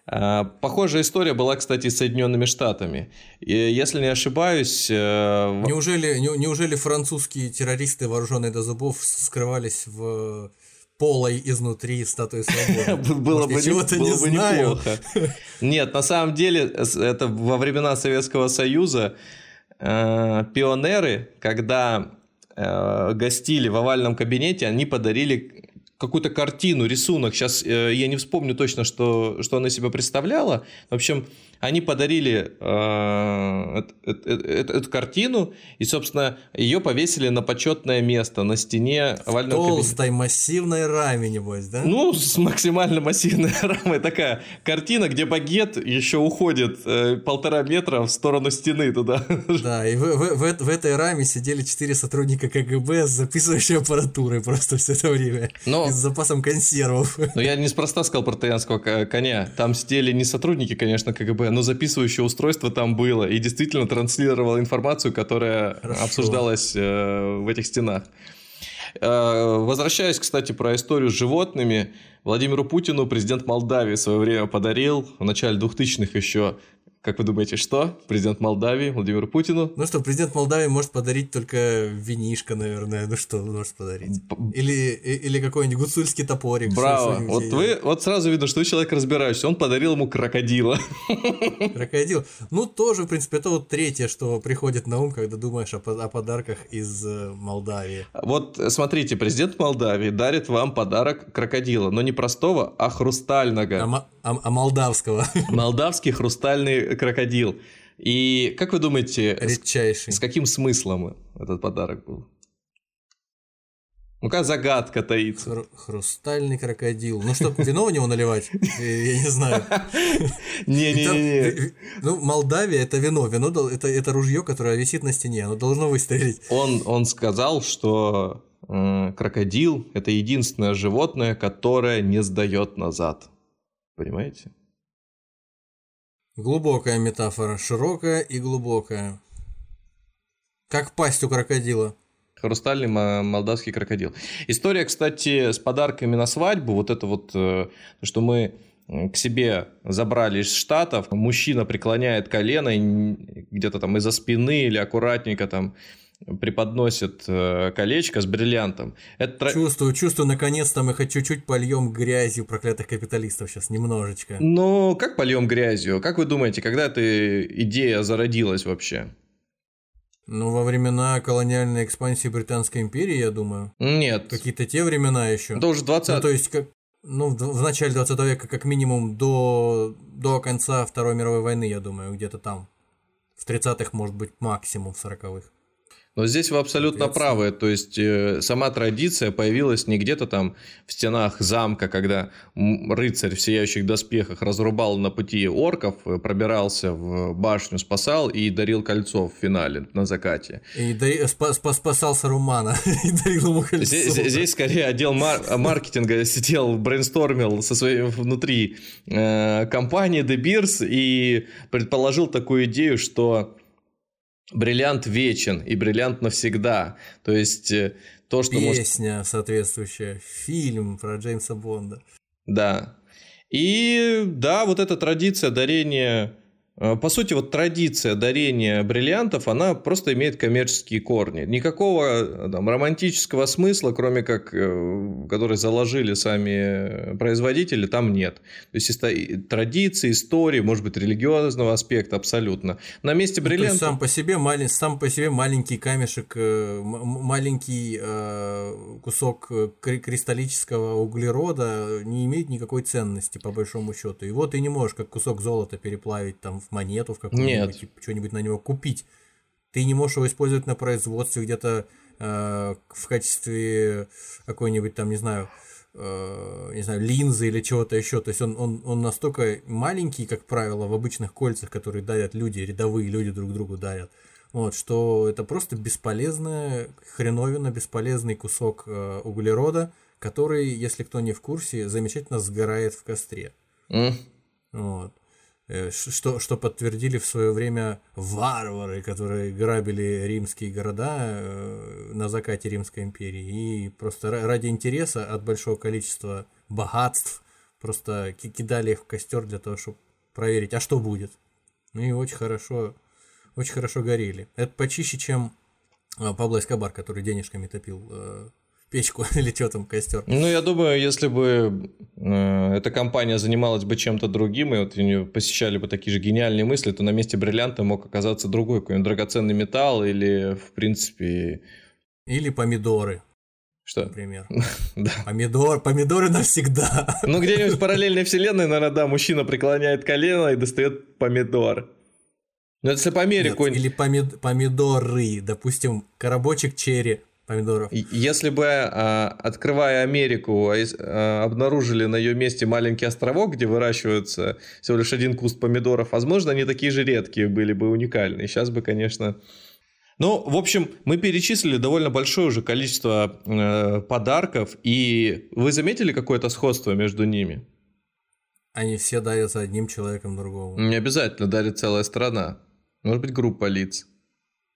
[SPEAKER 2] А, Похожая история была, кстати, с Соединенными Штатами. И, если не ошибаюсь, э,
[SPEAKER 3] Неужели, не- неужели французские террористы, вооруженные до зубов, скрывались в полой изнутри статуи свободы?
[SPEAKER 2] было бы,
[SPEAKER 3] чего-то
[SPEAKER 2] было
[SPEAKER 3] не знаю.
[SPEAKER 2] Нет, на самом деле, это во времена Советского Союза э, пионеры, когда э, гостили в овальном кабинете, они подарили какую-то картину, рисунок. Сейчас э, я не вспомню точно, что, что она себя представляла. В общем, они подарили э, эт- эт- эт- эт- эту картину, и, собственно, ее повесили на почетное место на стене овального кабинета.
[SPEAKER 3] Толстой массивной раме, небось, да?
[SPEAKER 2] Ну, с максимально массивной рамой такая картина, где багет еще уходит э, полтора метра в сторону стены туда.
[SPEAKER 3] Да, и в, в- в в этой раме сидели четыре сотрудника КГБ с записывающей аппаратурой просто все это время.
[SPEAKER 2] Но-
[SPEAKER 3] И с запасом консервов.
[SPEAKER 2] Но я неспроста сказал про троянского ко- коня. Там сидели не сотрудники, конечно, КГБ, но записывающее устройство там было и действительно транслировало информацию, которая
[SPEAKER 3] Хорошо.
[SPEAKER 2] обсуждалась э, в этих стенах. Э, Возвращаясь, кстати, про историю с животными, Владимиру Путину президент Молдавии в свое время подарил в начале 2000-х еще, как вы думаете, что? Президент Молдавии Владимиру Путину
[SPEAKER 3] Ну что, президент Молдавии может подарить только винишко, наверное. Ну что он может подарить? Или, или какой-нибудь гуцульский топорик.
[SPEAKER 2] Браво. Вот вы, вот сразу видно, что вы человек разбирающийся. Он подарил ему крокодила.
[SPEAKER 3] Крокодил. Ну, тоже, в принципе, это вот третье, что приходит на ум, когда думаешь о, о подарках из э, Молдавии.
[SPEAKER 2] Вот смотрите, президент Молдавии дарит вам подарок крокодила, но не простого, а
[SPEAKER 3] А,
[SPEAKER 2] хрустального.
[SPEAKER 3] мо- а- а молдавского.
[SPEAKER 2] Молдавский хрустальный крокодил. И как вы думаете, с,
[SPEAKER 3] Редчайший.
[SPEAKER 2] с каким смыслом этот подарок был? Ну-ка, загадка таится.
[SPEAKER 3] Хру- хрустальный крокодил. Ну что, вино в него наливать? Э, Я не знаю.
[SPEAKER 2] Не-не-не.
[SPEAKER 3] э, Ну, Молдавия это вино. Вино это, это ружье, которое висит на стене. Оно должно выстрелить.
[SPEAKER 2] Он, он сказал, что э, крокодил – это единственное животное, которое не сдает назад. Понимаете?
[SPEAKER 3] Глубокая метафора. Широкая и глубокая. Как пасть у крокодила.
[SPEAKER 2] Хрустальный мо- молдавский крокодил. История, кстати, с подарками на свадьбу, вот это вот, э, что мы м, к себе забрали из Штатов, мужчина преклоняет колено где-то там из-за спины или аккуратненько там преподносит э, колечко с бриллиантом. Это
[SPEAKER 3] Чувствую, чувствую, наконец-то мы хоть чуть-чуть польем грязью проклятых капиталистов сейчас, немножечко.
[SPEAKER 2] Ну, как польем грязью? Как вы думаете, когда эта идея зародилась вообще?
[SPEAKER 3] Ну, во времена колониальной экспансии Британской империи, я думаю.
[SPEAKER 2] Нет.
[SPEAKER 3] Какие-то те времена еще.
[SPEAKER 2] Это уже 20
[SPEAKER 3] Ну, то есть, как, ну, в, в начале 20 века, как минимум, до, до конца Второй мировой войны, я думаю, где-то там. В 30-х, может быть, максимум в 40-х.
[SPEAKER 2] Но здесь вы абсолютно правы. То есть э, сама традиция появилась не где-то там в стенах замка, когда рыцарь в сияющих доспехах разрубал на пути орков, э, пробирался в башню, спасал и дарил кольцо в финале на закате.
[SPEAKER 3] И дари- спа- спа- спасал Сарумана и дарил ему кольцо.
[SPEAKER 2] Здесь, здесь- здесь скорее отдел мар- маркетинга сидел, брейнстормил со своей внутри э, компании De Beers и предположил такую идею, что бриллиант вечен и бриллиант навсегда. То есть э, то, что может...
[SPEAKER 3] Песня соответствующая, фильм про Джеймса Бонда.
[SPEAKER 2] Да. И да, вот эта традиция дарения по сути, вот традиция дарения бриллиантов, она просто имеет коммерческие корни. Никакого э, там, романтического смысла, кроме как, э, который заложили сами производители, там нет. То есть, традиции, истории, может быть, религиозного аспекта абсолютно. На месте бриллианта... Ну,
[SPEAKER 3] сам по себе, малень... сам по себе маленький камешек, маленький э, кусок кристаллического углерода не имеет никакой ценности, по большому счету. Вот ты не можешь как кусок золота переплавить там в монету в какую-нибудь, типа, что-нибудь на него купить. Ты не можешь его использовать на производстве где-то э, в качестве какой-нибудь там, не знаю, э, не знаю, линзы или чего-то еще. То есть он, он, он настолько маленький, как правило, в обычных кольцах, которые дарят люди, рядовые люди друг другу дарят. Вот, что это просто бесполезная хреновина, бесполезный кусок э, углерода, который, если кто не в курсе, замечательно сгорает в костре. Mm. Вот. Э, что, что подтвердили в свое время варвары, которые грабили римские города э, на закате Римской империи и просто ради интереса от большого количества богатств просто кидали их в костер для того, чтобы проверить, а что будет. Ну и очень хорошо, очень хорошо горели. Это почище, чем а, Пабло Эскобар, который денежками топил э, печку или что там, костер.
[SPEAKER 2] Ну, я думаю, если бы э, эта компания занималась бы чем-то другим, и вот у нее посещали бы такие же гениальные мысли, то на месте бриллианта мог оказаться другой какой-нибудь драгоценный металл или, в принципе...
[SPEAKER 3] Или помидоры.
[SPEAKER 2] Что?
[SPEAKER 3] Например. да. Помидор, помидоры навсегда.
[SPEAKER 2] ну, где-нибудь в параллельной вселенной, наверное, да, мужчина преклоняет колено и достает помидор. Ну, это если по Америку...
[SPEAKER 3] Нет, или помид... помидоры, допустим, коробочек черри, помидоров.
[SPEAKER 2] Если бы, а, открывая Америку, а, а, обнаружили на ее месте маленький островок, где выращивается всего лишь один куст помидоров, возможно, они такие же редкие были бы уникальные. Сейчас бы, конечно... Ну, в общем, мы перечислили довольно большое уже количество э, подарков, и вы заметили какое-то сходство между ними?
[SPEAKER 3] Они все дарятся одним человеком другому.
[SPEAKER 2] Не обязательно дарит целая страна. Может быть, группа лиц.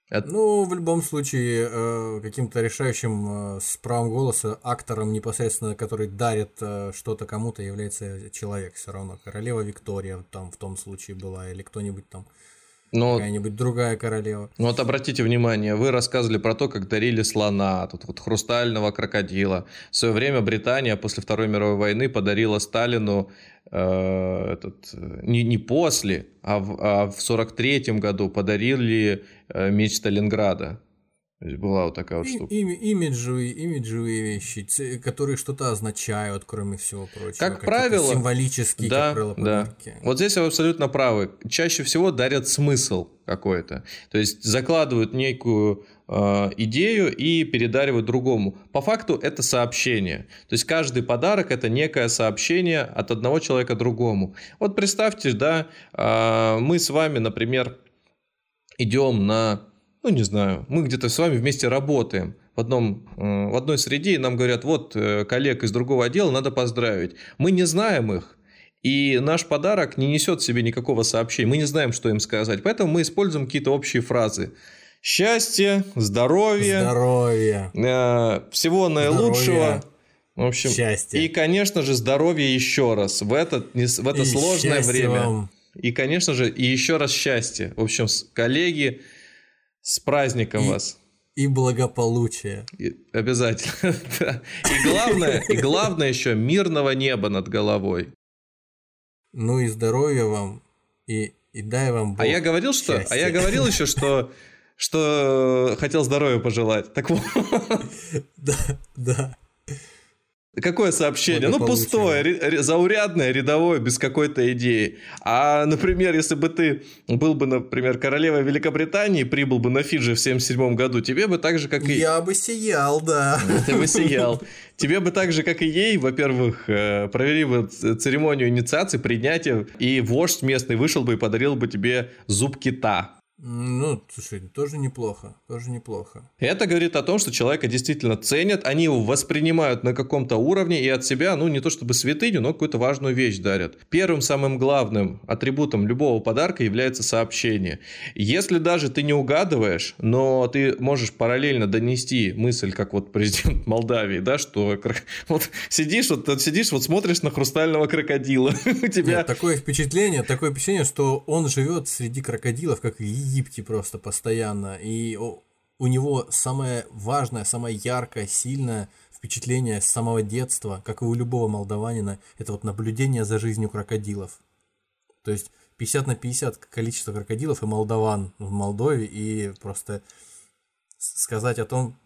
[SPEAKER 3] Это... Ну, в любом случае, э, каким-то решающим э, с правом голоса актором непосредственно, который дарит э, что-то кому-то, является человек все равно. Королева Виктория там в том случае была, или кто-нибудь там но, какая-нибудь другая королева.
[SPEAKER 2] Ну вот обратите внимание, вы рассказывали про то, как дарили слона, тут вот хрустального крокодила. В свое время Британия после Второй мировой войны подарила Сталину этот, не, не после, а в, а в 43 году подарили меч Сталинграда. То есть была вот такая вот и, штука.
[SPEAKER 3] И, имиджевые, имиджевые вещи, которые что-то означают, кроме всего прочего.
[SPEAKER 2] Как правило.
[SPEAKER 3] Символические,
[SPEAKER 2] да,
[SPEAKER 3] как правило, подарки.
[SPEAKER 2] Да. Вот здесь вы абсолютно правы. Чаще всего дарят смысл какой-то. То есть закладывают некую э, идею и передаривают другому. По факту это сообщение. То есть каждый подарок это некое сообщение от одного человека другому. Вот представьте, да, э, мы с вами, например, идем на ну не знаю, мы где-то с вами вместе работаем в, одном, э, в одной среде, и нам говорят, вот э, коллег из другого отдела надо поздравить. Мы не знаем их, и наш подарок не несет в себе никакого сообщения, мы не знаем, что им сказать, поэтому мы используем какие-то общие фразы. Счастье, здоровье,
[SPEAKER 3] здоровье.
[SPEAKER 2] Э, всего наилучшего. Здоровье. В общем,
[SPEAKER 3] счастье.
[SPEAKER 2] И, конечно же, здоровье еще раз в это, в это сложное время. Вам. И, конечно же, и еще раз счастье. В общем, коллеги, с праздником
[SPEAKER 3] и,
[SPEAKER 2] вас.
[SPEAKER 3] И благополучие.
[SPEAKER 2] И, обязательно. И главное, и главное еще мирного неба над головой.
[SPEAKER 3] Ну и здоровья вам, и, и дай вам Бог
[SPEAKER 2] А я говорил, что? Счастье. А я говорил еще, что что хотел здоровья пожелать. Так вот.
[SPEAKER 3] Да, да.
[SPEAKER 2] Какое сообщение? Ну, пустое, заурядное, рядовое, без какой-то идеи. А, например, если бы ты был бы, например, королевой Великобритании, прибыл бы на Фиджи в 77 году, тебе бы так же, как и...
[SPEAKER 3] Я бы сиял, да.
[SPEAKER 2] Ты бы сиял. Тебе бы так же, как и ей, во-первых, э, провели бы церемонию инициации, принятия, и вождь местный вышел бы и подарил бы тебе зуб кита.
[SPEAKER 3] Ну, слушай, тоже неплохо, тоже неплохо.
[SPEAKER 2] Это говорит о том, что человека действительно ценят, они его воспринимают на каком-то уровне и от себя, ну, не то чтобы святыню, но какую-то важную вещь дарят. Первым самым главным атрибутом любого подарка является сообщение. Если даже ты не угадываешь, но ты можешь параллельно донести мысль, как вот президент Молдавии, да, что вот сидишь, вот сидишь, вот смотришь на хрустального крокодила, у тебя...
[SPEAKER 3] Нет, такое впечатление, такое впечатление, что он живет среди крокодилов, как и Египте просто постоянно, и у него самое важное, самое яркое, сильное впечатление с самого детства, как и у любого молдаванина, это вот наблюдение за жизнью крокодилов. То есть 50 на 50 количество крокодилов и молдаван в Молдове, и просто сказать о том,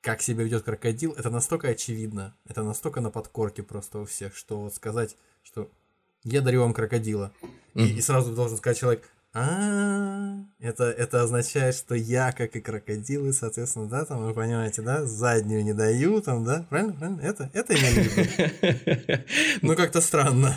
[SPEAKER 3] как себя ведет крокодил, это настолько очевидно, это настолько на подкорке просто у всех, что вот сказать, что я дарю вам крокодила, mm-hmm. и, и сразу должен сказать человек, а, это, это означает, что я, как и крокодилы, соответственно, да, там, вы понимаете, да, заднюю не даю, там, да, правильно, правильно, это, это имели. Ну, как-то странно.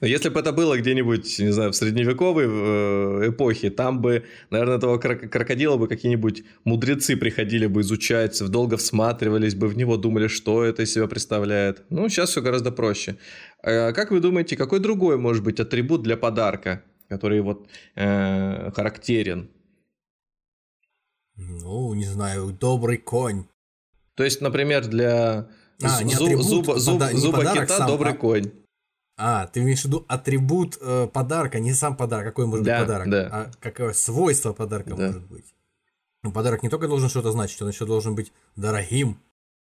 [SPEAKER 2] Но если бы это было где-нибудь, не знаю, в средневековой э, эпохе, там бы, наверное, этого крокодила бы какие-нибудь мудрецы приходили бы изучать, долго всматривались бы в него, думали, что это из себя представляет. Ну, сейчас все гораздо проще. А как вы думаете, какой другой может быть атрибут для подарка? Который вот э, характерен?
[SPEAKER 3] Ну, не знаю, добрый конь.
[SPEAKER 2] То есть, например, для а, зу- атрибут, зуба, зуб, пода- зуба подарок, кита сам, добрый а... конь.
[SPEAKER 3] А, ты имеешь в виду атрибут э, подарка, не сам подарок, какой может да, быть подарок,
[SPEAKER 2] да.
[SPEAKER 3] а какое свойство подарка да. может быть. Ну, подарок не только должен что-то значить, он еще должен быть дорогим.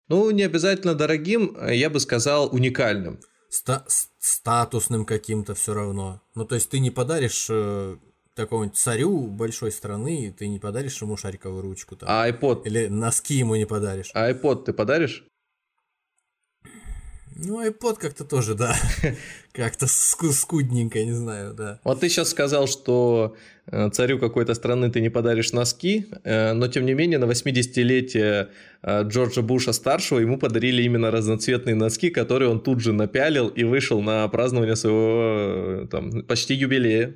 [SPEAKER 2] Ну, не обязательно дорогим, я бы сказал уникальным
[SPEAKER 3] ста статусным каким-то все равно. Ну, то есть ты не подаришь э, такому царю большой страны, ты не подаришь ему шариковую ручку там.
[SPEAKER 2] А iPod?
[SPEAKER 3] Или носки ему не подаришь.
[SPEAKER 2] А iPod ты подаришь?
[SPEAKER 3] Ну, iPod как-то тоже, да. Как-то скудненько, не знаю, да.
[SPEAKER 2] Вот ты сейчас сказал, что э, царю какой-то страны ты не подаришь носки, э, но тем не менее на 80-летие э, Джорджа Буша старшего ему подарили именно разноцветные носки, которые он тут же напялил и вышел на празднование своего там, почти юбилея.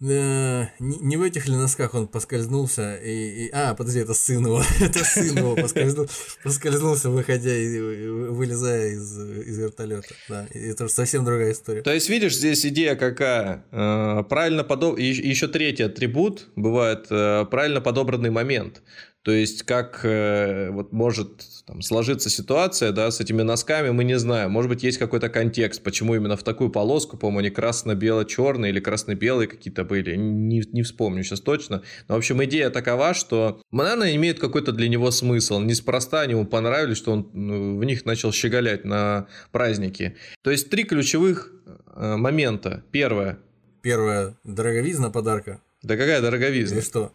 [SPEAKER 3] Да, не, не в этих ли носках он поскользнулся и, и... А, подожди, это сын его. это сын его поскользнул, поскользнулся, выходя и вылезая из, из вертолета. Да, это уже совсем другая история.
[SPEAKER 2] То есть, видишь, здесь идея какая? Э, правильно подоб... Еще третий атрибут бывает э, правильно подобранный момент. То есть, как э, вот может там, сложиться ситуация да, с этими носками, мы не знаем. Может быть, есть какой-то контекст, почему именно в такую полоску, по-моему, они красно-бело-черные или красно-белые какие-то были. Не, не вспомню сейчас точно. Но, в общем, идея такова, что, наверное, имеет какой-то для него смысл. Неспроста они ему понравились, что он ну, в них начал щеголять на празднике. То есть, три ключевых э, момента. Первое.
[SPEAKER 3] Первое. Дороговизна подарка.
[SPEAKER 2] Да какая дороговизна?
[SPEAKER 3] Или что?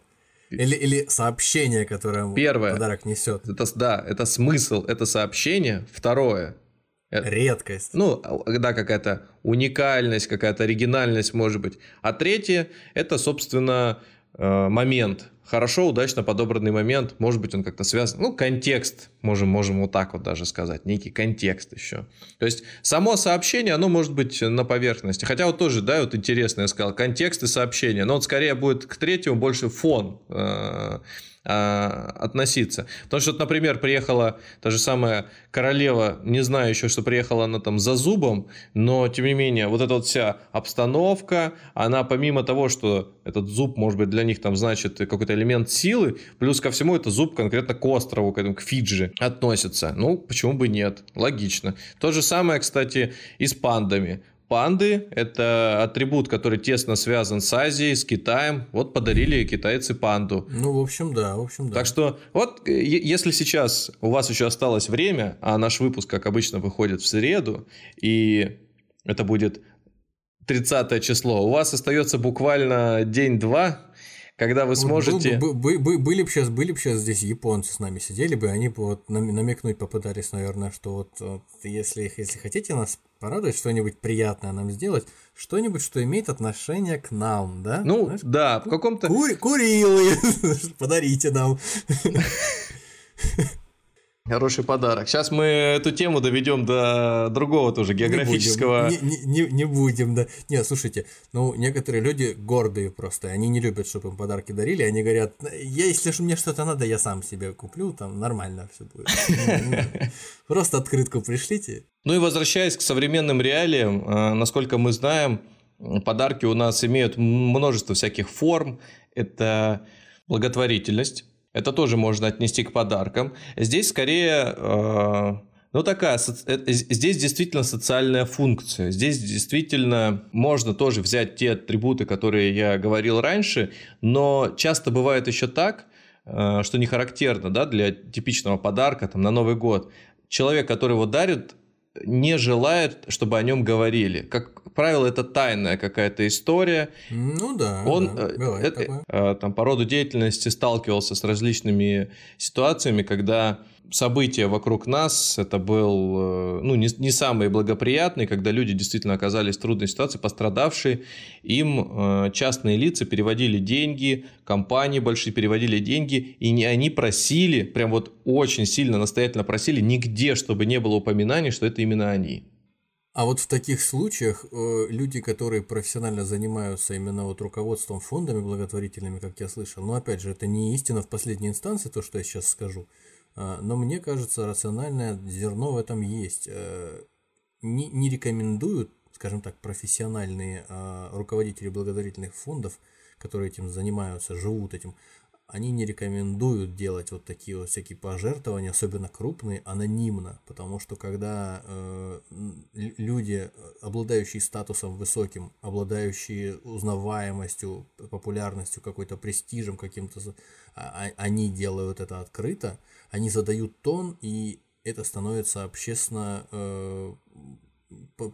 [SPEAKER 3] Или, или сообщение, которое
[SPEAKER 2] Первое,
[SPEAKER 3] подарок несет.
[SPEAKER 2] Это, да, это смысл, это сообщение. Второе.
[SPEAKER 3] Это,
[SPEAKER 2] Редкость. Ну, да, какая-то уникальность, какая-то оригинальность, может быть. А третье, это, собственно, э, момент хорошо, удачно подобранный момент, может быть, он как-то связан, ну, контекст, можем, можем вот так вот даже сказать, некий контекст еще. То есть, само сообщение, оно может быть на поверхности, хотя вот тоже, да, вот интересно, я сказал, контекст и сообщение, но вот скорее будет к третьему больше фон, э, а, относиться. Потому что, например, приехала та же самая королева, не знаю еще, что приехала она там за зубом, но, тем не менее, вот эта вот вся обстановка, она помимо того, что этот зуб, может быть, для них там значит какой-то элемент силы, плюс ко всему это зуб конкретно к острову, к, этому, к Фиджи относится. Ну, почему бы нет? Логично. То же самое, кстати, и с пандами. Панды – это атрибут, который тесно связан с Азией, с Китаем. Вот подарили китайцы панду.
[SPEAKER 3] Ну, в общем, да, в общем, да.
[SPEAKER 2] Так что, вот, если сейчас у вас еще осталось время, а наш выпуск, как обычно, выходит в среду, и это будет 30 число, у вас остается буквально день-два, когда вы сможете...
[SPEAKER 3] Был, был, был, были бы сейчас, были бы сейчас здесь японцы с нами сидели бы, они бы вот намекнуть попытались, наверное, что вот, вот если, если хотите нас порадовать, что-нибудь приятное нам сделать, что-нибудь, что имеет отношение к нам, да?
[SPEAKER 2] Ну, Знаешь, да, в каком-то...
[SPEAKER 3] Кур, курилы, подарите нам.
[SPEAKER 2] Хороший подарок. Сейчас мы эту тему доведем до другого тоже географического.
[SPEAKER 3] Не будем, не, не, не будем, да. Не, слушайте, ну некоторые люди гордые просто, они не любят, чтобы им подарки дарили, они говорят, я, если же мне что-то надо, я сам себе куплю, там нормально все будет. Просто открытку пришлите.
[SPEAKER 2] Ну и возвращаясь к современным реалиям, э, насколько мы знаем, подарки у нас имеют множество всяких форм. Это благотворительность, это тоже можно отнести к подаркам. Здесь скорее, э, ну такая, э, здесь действительно социальная функция. Здесь действительно можно тоже взять те атрибуты, которые я говорил раньше, но часто бывает еще так, э, что не характерно да, для типичного подарка там, на Новый год. Человек, который его дарит, не желает, чтобы о нем говорили. Как правило, это тайная какая-то история.
[SPEAKER 3] Ну да.
[SPEAKER 2] Он
[SPEAKER 3] да,
[SPEAKER 2] э, это, э, там, по роду деятельности сталкивался с различными ситуациями, когда события вокруг нас, это был э, ну, не, не самый благоприятный, когда люди действительно оказались в трудной ситуации, пострадавшие, им э, частные лица переводили деньги, компании большие переводили деньги, и не, они просили, прям вот очень сильно настоятельно просили, нигде, чтобы не было упоминаний, что это именно они.
[SPEAKER 3] А вот в таких случаях э, люди, которые профессионально занимаются именно вот руководством фондами благотворительными, как я слышал, но опять же, это не истина в последней инстанции, то, что я сейчас скажу, но мне кажется, рациональное зерно в этом есть. Э, не, не рекомендуют, скажем так, профессиональные а, руководители благотворительных фондов, которые этим занимаются, живут этим, они не рекомендуют делать вот такие вот всякие пожертвования, особенно крупные, анонимно, потому что когда э, люди, обладающие статусом высоким, обладающие узнаваемостью, популярностью, какой-то престижем каким-то, а, а, они делают это открыто, они задают тон, и это становится общественно э,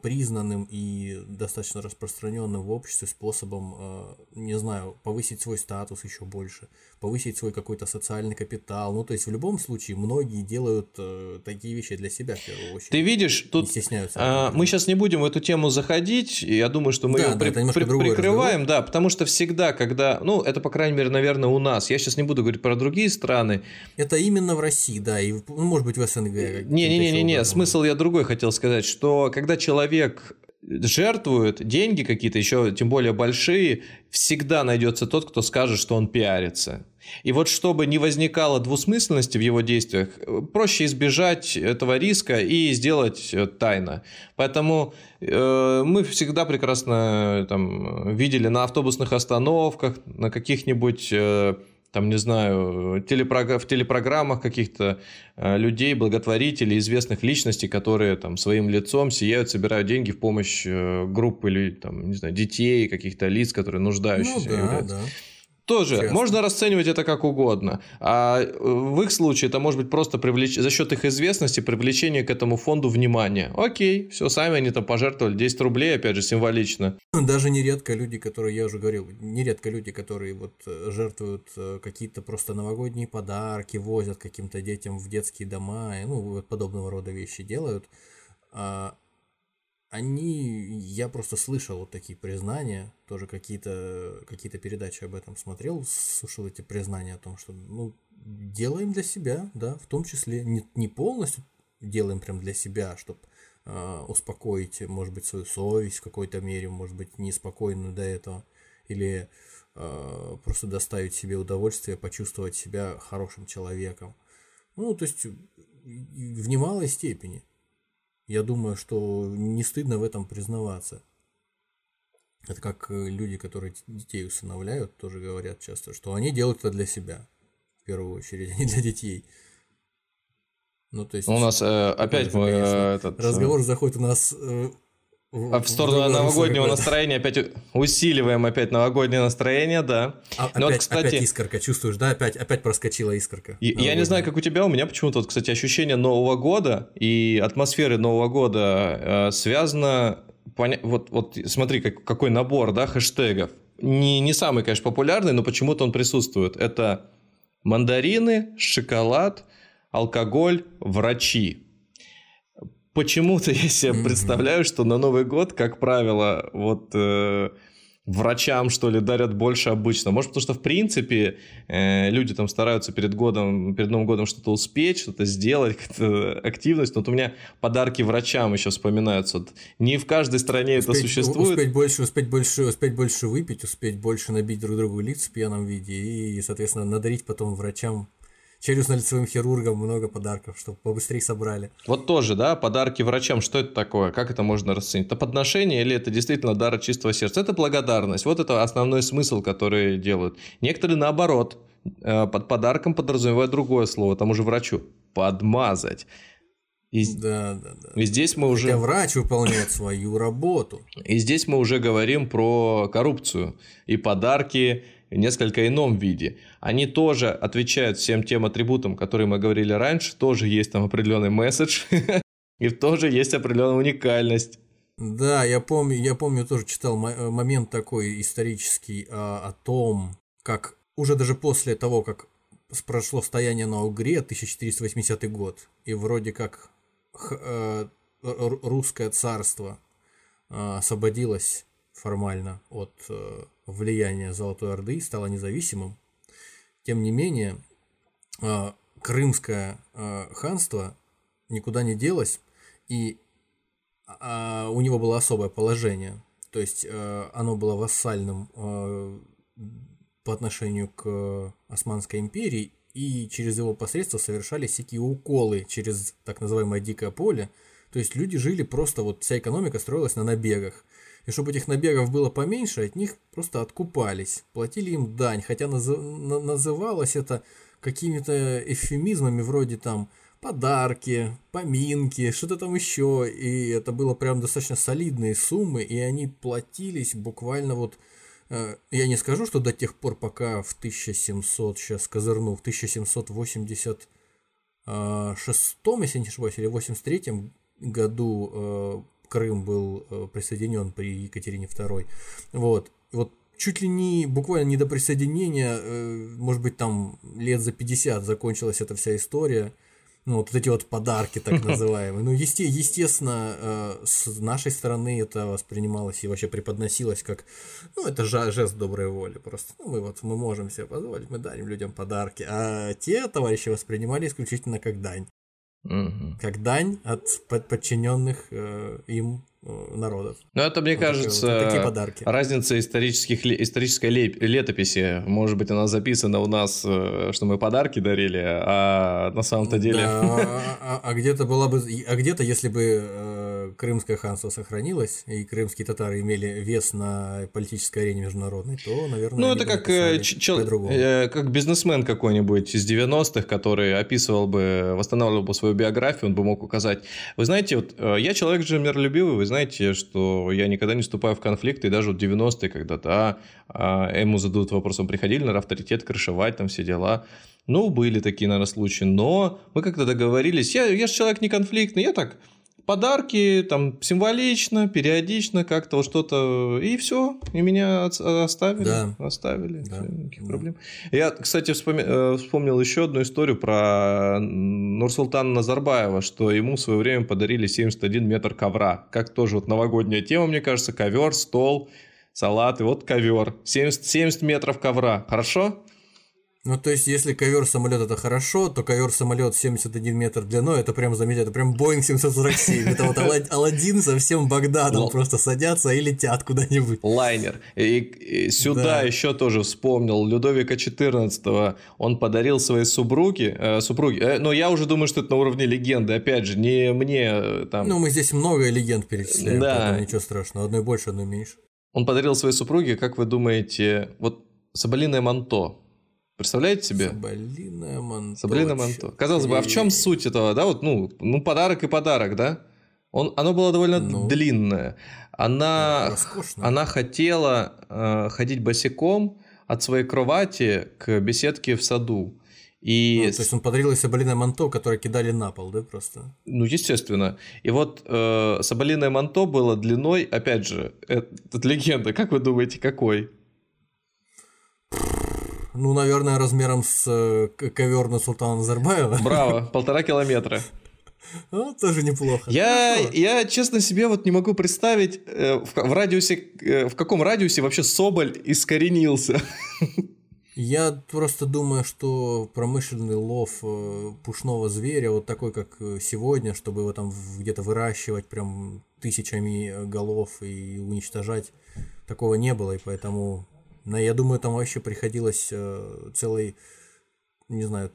[SPEAKER 3] признанным и достаточно распространенным в обществе способом, э, не знаю, повысить свой статус еще больше, повысить свой какой-то социальный капитал. Ну, то есть в любом случае многие делают э, такие вещи для себя в первую очередь.
[SPEAKER 2] Ты видишь, тут стесняются. А, мы сейчас не будем в эту тему заходить. Я думаю, что мы да, ее да, при, при, прикрываем, разговор. да, потому что всегда, когда, ну, это по крайней мере, наверное, у нас. Я сейчас не буду говорить про другие страны.
[SPEAKER 3] Это именно в России, да, и ну, может быть в СНГ.
[SPEAKER 2] Не, не, не, не, не. Смысл я другой хотел сказать, что когда человек жертвует деньги какие-то, еще тем более большие, всегда найдется тот, кто скажет, что он пиарится. И вот чтобы не возникало двусмысленности в его действиях, проще избежать этого риска и сделать э, тайно. Поэтому э, мы всегда прекрасно э, там, видели на автобусных остановках, на каких-нибудь э, там, не знаю, телепрог... в телепрограммах каких-то э, людей, благотворителей, известных личностей, которые там своим лицом сияют, собирают деньги в помощь э, группы или, там, не знаю, детей, каких-то лиц, которые нуждающиеся. Ну, да, да. Тоже Честно. можно расценивать это как угодно. А э, в их случае это может быть просто привлеч... за счет их известности привлечение к этому фонду внимания. Окей, все, сами они там пожертвовали 10 рублей, опять же, символично.
[SPEAKER 3] Даже нередко люди, которые, я уже говорил, нередко люди, которые вот э, жертвуют э, какие-то просто новогодние подарки, возят каким-то детям в детские дома, ну, вот подобного рода вещи делают. А они, я просто слышал вот такие признания, тоже какие-то какие передачи об этом смотрел, слышал эти признания о том, что, ну, делаем для себя, да, в том числе, не, не полностью делаем прям для себя, чтобы э, а, успокоить, может быть, свою совесть в какой-то мере, может быть, неспокойную до этого, или э, просто доставить себе удовольствие, почувствовать себя хорошим человеком. Ну, то есть в немалой степени. Я думаю, что не стыдно в этом признаваться. Это как э, люди, которые детей усыновляют, тоже говорят часто, что они делают это для себя, в первую очередь, а не для детей.
[SPEAKER 2] Ну, то есть... У нас э, опять мы... Э,
[SPEAKER 3] этот, э, разговор заходит у нас э,
[SPEAKER 2] а в сторону новогоднего настроения опять усиливаем опять новогоднее настроение, да.
[SPEAKER 3] А, Но опять, вот, кстати, опять искорка, чувствуешь, да? Опять, опять проскочила искорка.
[SPEAKER 2] И, я не знаю, как у тебя, у меня почему-то, вот, кстати, ощущение Нового года и атмосферы Нового года э, связано... Поня... Вот, вот смотри, как, какой набор, да, хэштегов. Не, не самый, конечно, популярный, но почему-то он присутствует. Это мандарины, шоколад, алкоголь, врачи почему-то я себе mm-hmm. представляю, что на Новый год, как правило, вот э, врачам, что ли, дарят больше обычно. Может, потому что, в принципе, э, люди там стараются перед годом, перед Новым годом что-то успеть, что-то сделать, какую-то активность. Но вот у меня подарки врачам еще вспоминаются. Вот не в каждой стране успеть, это существует.
[SPEAKER 3] Успеть больше, успеть больше, успеть больше выпить, успеть больше набить друг другу лиц в пьяном виде и, соответственно, надарить потом врачам челюстно-лицевым хирургам много подарков, чтобы побыстрее собрали.
[SPEAKER 2] Вот тоже, да, подарки врачам, что это такое? Как это можно расценить? Это подношение или это действительно дар чистого сердца? Это благодарность. Вот это основной смысл, который делают. Некоторые наоборот, э, под подарком подразумевают другое слово, тому же врачу. Подмазать.
[SPEAKER 3] И, да, да, да.
[SPEAKER 2] И здесь мы уже...
[SPEAKER 3] Хотя врач выполняет свою работу.
[SPEAKER 2] И здесь мы уже говорим про коррупцию. И подарки несколько ином виде. Они тоже отвечают всем тем атрибутам, которые мы говорили раньше, тоже есть там определенный месседж, и тоже есть определенная уникальность.
[SPEAKER 3] Да, я помню, я помню, тоже читал э, момент такой исторический а, о том, как уже даже после того, как прошло стояние на Угре, 1480 год, и вроде как э, русское царство э, освободилось формально от э, влияния Золотой Орды, стало независимым. Тем не менее, э, Крымское э, ханство никуда не делось, и э, у него было особое положение. То есть оно было вассальным по отношению к Османской империи, и через его посредство совершались всякие уколы через так называемое дикое поле. То есть люди жили просто, вот вся экономика строилась на набегах. И чтобы этих набегов было поменьше, от них просто откупались, платили им дань, хотя наз... называлось это какими-то эвфемизмами вроде там подарки, поминки, что-то там еще, и это было прям достаточно солидные суммы, и они платились буквально вот, э, я не скажу, что до тех пор, пока в 1700, сейчас козырну, в 1786, если не ошибаюсь, или 83 году э, Крым был э, присоединен при Екатерине II. Вот. вот чуть ли не буквально не до присоединения, э, может быть, там лет за 50 закончилась эта вся история. Ну, вот эти вот подарки, так называемые. Ну, есте, естественно, э, с нашей стороны это воспринималось и вообще преподносилось как, ну, это жест доброй воли. Просто, ну, мы вот, мы можем себе позволить, мы дарим людям подарки. А те товарищи воспринимали исключительно как дань.
[SPEAKER 2] Угу.
[SPEAKER 3] Как дань от подчиненных э, им э, народов.
[SPEAKER 2] Ну, это, мне вот кажется, такие, вот такие подарки. разница исторических, исторической летописи. Может быть, она записана у нас, э, что мы подарки дарили, а на самом-то деле... Да,
[SPEAKER 3] а, а, а где-то была бы... А где-то, если бы э, Крымское ханство сохранилось, и крымские татары имели вес на политической арене международной, то, наверное...
[SPEAKER 2] Ну, это как, э, чел... э, как бизнесмен какой-нибудь из 90-х, который описывал бы, восстанавливал бы свою биографию, он бы мог указать. Вы знаете, вот э, я человек же миролюбивый, вы знаете, что я никогда не вступаю в конфликты, и даже вот 90-е когда-то, а ему задают вопросом, приходили на авторитет крышевать, там все дела. Ну, были такие, наверное, случаи, но мы как-то договорились, я, я же человек не конфликтный, я так подарки, там, символично, периодично, как-то вот что-то, и все, и меня оставили, да. оставили, да. Никаких да. проблем. Я, кстати, вспоми... Э, вспомнил еще одну историю про Нурсултана Назарбаева, что ему в свое время подарили 71 метр ковра, как тоже вот новогодняя тема, мне кажется, ковер, стол, салат, и вот ковер, 70, 70 метров ковра, хорошо?
[SPEAKER 3] Ну, то есть, если ковер самолет это хорошо, то ковер самолет 71 метр длиной, это прям заметить, это прям Боинг 747. Это вот Алладин со всем Багдадом просто садятся и летят куда-нибудь.
[SPEAKER 2] Лайнер. И, сюда да. еще тоже вспомнил Людовика XIV. Он подарил своей супруге, э, супруге, э, но я уже думаю, что это на уровне легенды. Опять же, не мне э, там.
[SPEAKER 3] Ну, мы здесь много легенд перечисляем, да. ничего страшного. Одной больше, одной меньше.
[SPEAKER 2] Он подарил своей супруге, как вы думаете, вот соболиное манто Представляете себе?
[SPEAKER 3] Соболиное манто.
[SPEAKER 2] Соболиное манто. Казалось бы, а в чем суть этого, да? Вот, ну, ну, подарок и подарок, да? Он, оно было довольно ну, длинное. Она, она хотела э, ходить босиком от своей кровати к беседке в саду. И...
[SPEAKER 3] Ну, то есть он подарил ей соболиное манто, которое кидали на пол, да, просто?
[SPEAKER 2] Ну, естественно. И вот э, соболиное манто было длиной, опять же, это легенда, как вы думаете, какой?
[SPEAKER 3] Ну, наверное, размером с э, ковер на Султана Назарбаева.
[SPEAKER 2] Браво, полтора километра.
[SPEAKER 3] Ну, тоже неплохо.
[SPEAKER 2] Я, я, честно, себе вот не могу представить, э, в, в радиусе, э, в каком радиусе вообще Соболь искоренился.
[SPEAKER 3] Я просто думаю, что промышленный лов э, пушного зверя, вот такой, как э, сегодня, чтобы его там где-то выращивать прям тысячами голов и уничтожать, такого не было, и поэтому, ну, я думаю, там вообще приходилось э, целый, не знаю,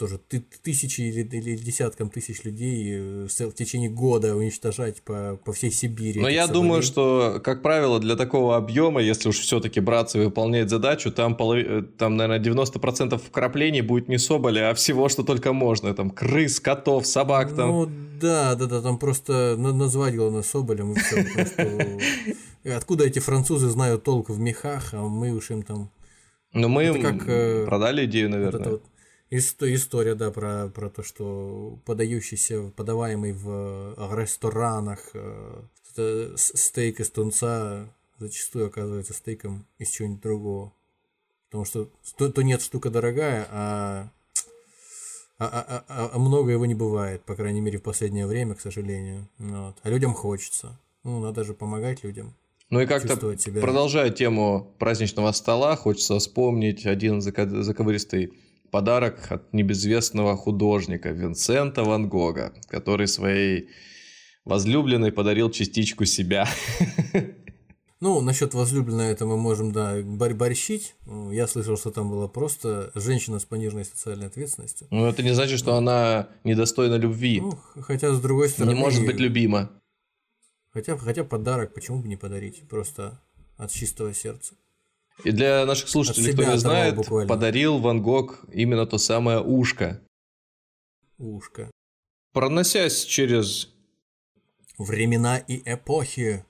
[SPEAKER 3] тоже ты, тысячи или, или десяткам тысяч людей э, в течение года уничтожать по, по всей Сибири.
[SPEAKER 2] Но я соболей. думаю, что, как правило, для такого объема, если уж все-таки браться и выполнять задачу, там, полов... Э, там наверное, 90% вкраплений будет не соболя, а всего, что только можно. Там крыс, котов, собак. Там.
[SPEAKER 3] Ну да, да, да, там просто назвать главное соболем и все. Откуда эти французы знают толк в мехах, а мы уж им там...
[SPEAKER 2] Ну мы как, э, продали идею, наверное. Вот
[SPEAKER 3] история, да, про, про то, что подающийся, подаваемый в ресторанах э, стейк из тунца зачастую оказывается стейком из чего-нибудь другого. Потому что то, то нет, штука дорогая, а, а, а, а, а много его не бывает, по крайней мере, в последнее время, к сожалению. Вот. А людям хочется. Ну, надо же помогать людям.
[SPEAKER 2] Ну и как-то себя... продолжая тему праздничного стола, хочется вспомнить один заковыристый подарок от небезвестного художника Винсента Ван Гога, который своей возлюбленной подарил частичку себя.
[SPEAKER 3] Ну, насчет возлюбленной это мы можем, да, борь борщить. Я слышал, что там была просто женщина с пониженной социальной ответственностью.
[SPEAKER 2] Ну, это не значит, что она недостойна любви. Ну,
[SPEAKER 3] хотя, с другой стороны...
[SPEAKER 2] Не может быть любима.
[SPEAKER 3] Хотя, хотя подарок, почему бы не подарить? Просто от чистого сердца.
[SPEAKER 2] И для наших слушателей, кто не знает, буквально. подарил Ван Гог именно то самое ушко.
[SPEAKER 3] Ушко.
[SPEAKER 2] Проносясь через...
[SPEAKER 3] Времена и эпохи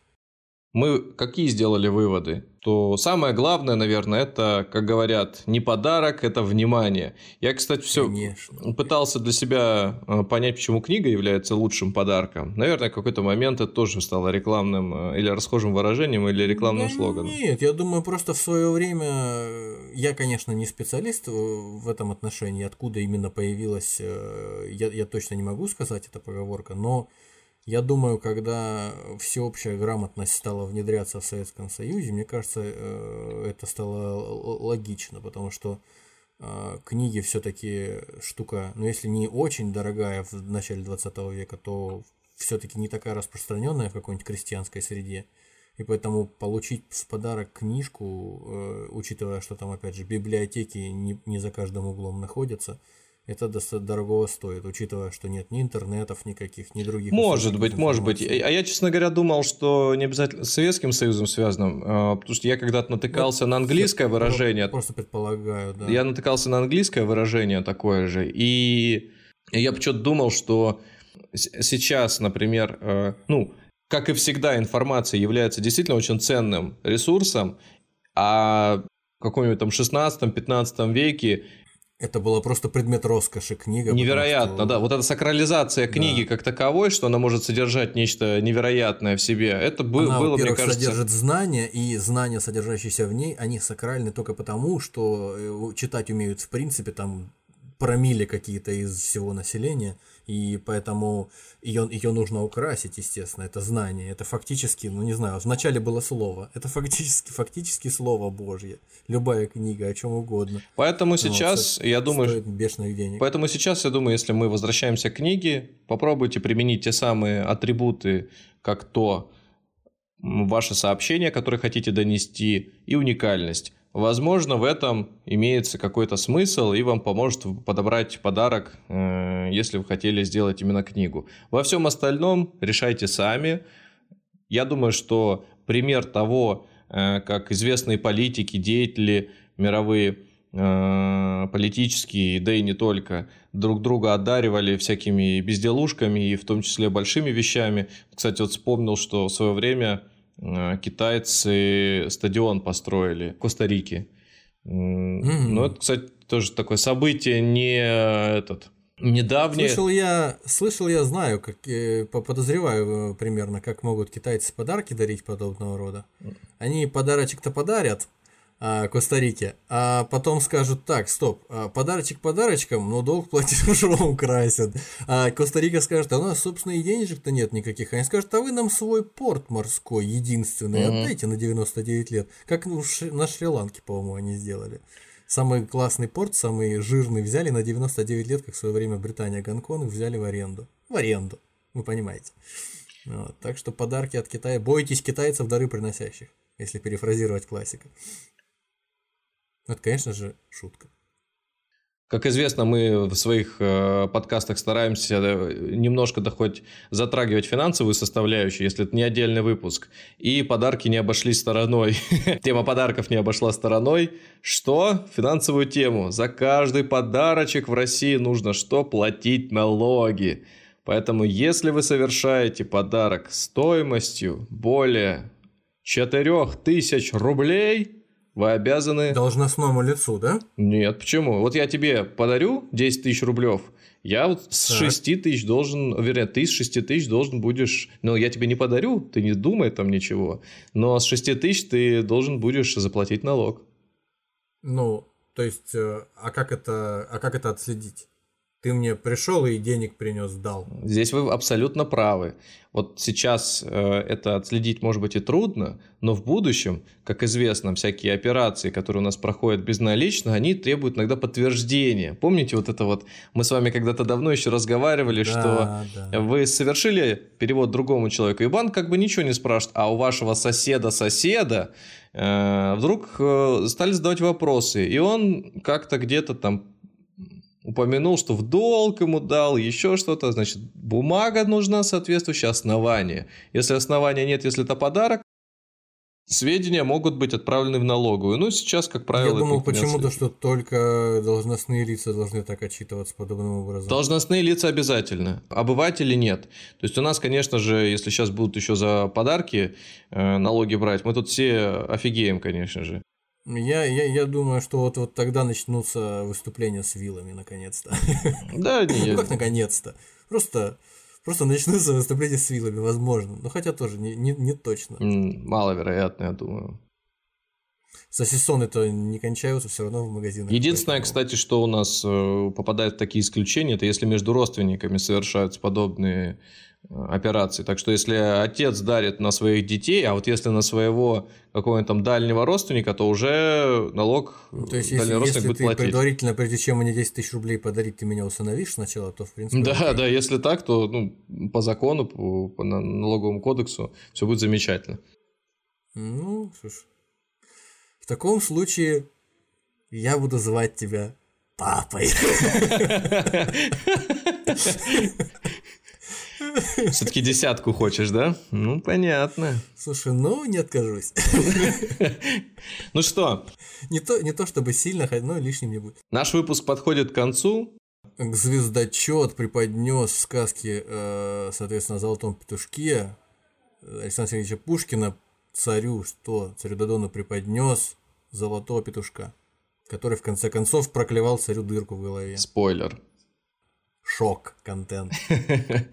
[SPEAKER 2] мы какие сделали выводы? То самое главное, наверное, это, как говорят, не подарок, это внимание. Я, кстати, все Конечно. пытался для себя э, понять, почему книга является лучшим подарком. Наверное, в какой-то момент это тоже стало рекламным э, или расхожим выражением, или рекламным да слоганом.
[SPEAKER 3] Нет, я думаю, просто в свое время э, я, конечно, не специалист в этом отношении, откуда именно появилась, я, я точно не могу сказать эта поговорка, но я думаю, когда всеобщая грамотность стала внедряться в Советском Союзе, мне кажется, э, это стало логично, потому что э, книги все-таки штука, ну если не очень дорогая в начале 20 века, то все-таки не такая распространенная в какой-нибудь крестьянской среде. И поэтому получить в подарок книжку, э, учитывая, что там, опять же, библиотеки не, не за каждым углом находятся, это достаточно дорого стоит, учитывая, что нет ни интернетов никаких, ни других.
[SPEAKER 2] Может быть, может быть. А я, честно говоря, думал, что не обязательно с Советским Союзом связано, а, потому что я когда-то натыкался вот, на английское выражение.
[SPEAKER 3] Просто предполагаю, да.
[SPEAKER 2] Я натыкался на английское выражение такое же, и я почему-то думал, что сейчас, например, э, ну, как и всегда, информация является действительно очень ценным ресурсом, а в каком-нибудь там 16-15 веке
[SPEAKER 3] это было просто предмет роскоши книга.
[SPEAKER 2] Невероятно, что... да. Вот эта сакрализация книги да. как таковой, что она может содержать нечто невероятное в себе, это бы, она, было, мне кажется...
[SPEAKER 3] содержит знания, и знания, содержащиеся в ней, они сакральны только потому, что э, читать умеют в принципе там промили какие-то из всего населения, и поэтому ее, ее нужно украсить, естественно, это знание, это фактически, ну не знаю, вначале было слово, это фактически, фактически слово Божье, любая книга, о чем угодно.
[SPEAKER 2] Поэтому сейчас, вот, я думаю,
[SPEAKER 3] стоит бешеных денег.
[SPEAKER 2] Поэтому сейчас, я думаю, если мы возвращаемся к книге, попробуйте применить те самые атрибуты, как то ваше сообщение, которое хотите донести, и уникальность. Возможно, в этом имеется какой-то смысл и вам поможет подобрать подарок, э, если вы хотели сделать именно книгу. Во всем остальном решайте сами. Я думаю, что пример того, э, как известные политики, деятели мировые, э, политические, да и не только, друг друга одаривали всякими безделушками и в том числе большими вещами. Кстати, вот вспомнил, что в свое время китайцы стадион построили в Коста-Рике. Mm-hmm. Ну, это, кстати, тоже такое событие не этот недавнее.
[SPEAKER 3] Слышал я, слышал я, знаю, как э, подозреваю э, примерно, как могут китайцы подарки дарить подобного рода. Они подарочек-то подарят, а, Коста-Рике, а потом скажут, так, стоп, а, подарочек подарочком, но долг платежом красят. А Коста-Рика скажет, а у нас, собственно, и денежек-то нет никаких. Они скажут, а вы нам свой порт морской, единственный, mm-hmm. отдайте на 99 лет. Как на Шри-Ланке, по-моему, они сделали. Самый классный порт, самый жирный взяли на 99 лет, как в свое время Британия Гонконг взяли в аренду. В аренду, вы понимаете. Вот, так что подарки от Китая. Бойтесь китайцев, дары приносящих, если перефразировать классика. Ну, это, конечно же, шутка.
[SPEAKER 2] Как известно, мы в своих э, подкастах стараемся э, немножко да хоть затрагивать финансовую составляющую, если это не отдельный выпуск. И подарки не обошлись стороной. Тема подарков не обошла стороной. Что? Финансовую тему. За каждый подарочек в России нужно что? Платить налоги. Поэтому, если вы совершаете подарок стоимостью более 4000 рублей, вы обязаны...
[SPEAKER 3] Должностному лицу, да?
[SPEAKER 2] Нет, почему? Вот я тебе подарю 10 тысяч рублев, я вот с так. 6 тысяч должен, вернее, ты с 6 тысяч должен будешь, ну, я тебе не подарю, ты не думай там ничего, но с 6 тысяч ты должен будешь заплатить налог.
[SPEAKER 3] Ну, то есть, э, а как это, а как это отследить? Ты мне пришел и денег принес, дал.
[SPEAKER 2] Здесь вы абсолютно правы. Вот сейчас э, это отследить может быть и трудно, но в будущем, как известно, всякие операции, которые у нас проходят безналично, они требуют иногда подтверждения. Помните вот это вот, мы с вами когда-то давно еще разговаривали, да, что да. вы совершили перевод другому человеку, и банк как бы ничего не спрашивает, а у вашего соседа-соседа э, вдруг э, стали задавать вопросы, и он как-то где-то там упомянул, что в долг ему дал, еще что-то, значит, бумага нужна соответствующее основание. Если основания нет, если это подарок, сведения могут быть отправлены в налоговую. Ну, сейчас, как правило...
[SPEAKER 3] Я думал почему-то, что только должностные лица должны так отчитываться подобным образом.
[SPEAKER 2] Должностные лица обязательно, обыватели нет. То есть у нас, конечно же, если сейчас будут еще за подарки э, налоги брать, мы тут все офигеем, конечно же.
[SPEAKER 3] Я, я, я думаю, что вот, вот тогда начнутся выступления с вилами, наконец-то.
[SPEAKER 2] Да, не.
[SPEAKER 3] Ну как наконец-то? Просто, просто начнутся выступления с вилами, возможно. Но хотя тоже не, не, не точно.
[SPEAKER 2] Маловероятно, я думаю.
[SPEAKER 3] Сосисоны-то не кончаются все равно в магазинах.
[SPEAKER 2] Единственное, поэтому... кстати, что у нас э, попадает в такие исключения, это если между родственниками совершаются подобные операций. Так что если отец дарит на своих детей, а вот если на своего какого-нибудь там дальнего родственника, то уже налог
[SPEAKER 3] ну, то есть, если, если будет ты платить. предварительно, прежде чем мне 10 тысяч рублей подарить, ты меня усыновишь сначала, то в принципе...
[SPEAKER 2] Да, окей. да, если так, то ну, по закону, по, по налоговому кодексу все будет замечательно.
[SPEAKER 3] Ну, что ж. В таком случае я буду звать тебя папой.
[SPEAKER 2] Все-таки десятку хочешь, да? Ну, понятно.
[SPEAKER 3] Слушай, ну, не откажусь.
[SPEAKER 2] Ну что?
[SPEAKER 3] Не то, не то чтобы сильно, но лишним не будет.
[SPEAKER 2] Наш выпуск подходит к концу.
[SPEAKER 3] Звездочет преподнес в сказке, э, соответственно, о Золотом Петушке Александра Сергеевича Пушкина царю, что царю Додону преподнес Золотого Петушка, который в конце концов проклевал царю дырку в голове.
[SPEAKER 2] Спойлер.
[SPEAKER 3] Шок контент.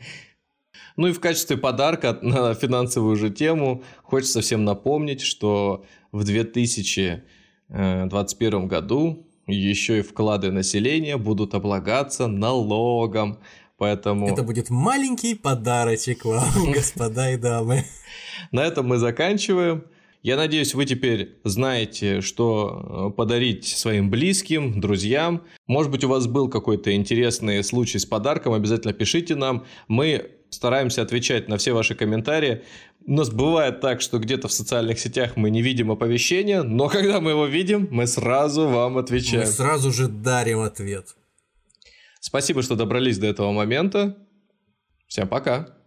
[SPEAKER 2] Ну и в качестве подарка на финансовую же тему хочется всем напомнить, что в 2021 году еще и вклады населения будут облагаться налогом. Поэтому...
[SPEAKER 3] Это будет маленький подарочек вам, господа и дамы.
[SPEAKER 2] На этом мы заканчиваем. Я надеюсь, вы теперь знаете, что э, подарить своим близким, друзьям. Может быть, у вас был какой-то интересный случай с подарком, обязательно пишите нам. Мы стараемся отвечать на все ваши комментарии. У нас бывает так, что где-то в социальных сетях мы не видим оповещения, но когда мы его видим, мы сразу вам отвечаем. Мы
[SPEAKER 3] сразу же дарим ответ.
[SPEAKER 2] Спасибо, что добрались до этого момента. Всем пока.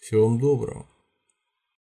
[SPEAKER 3] Всего вам доброго.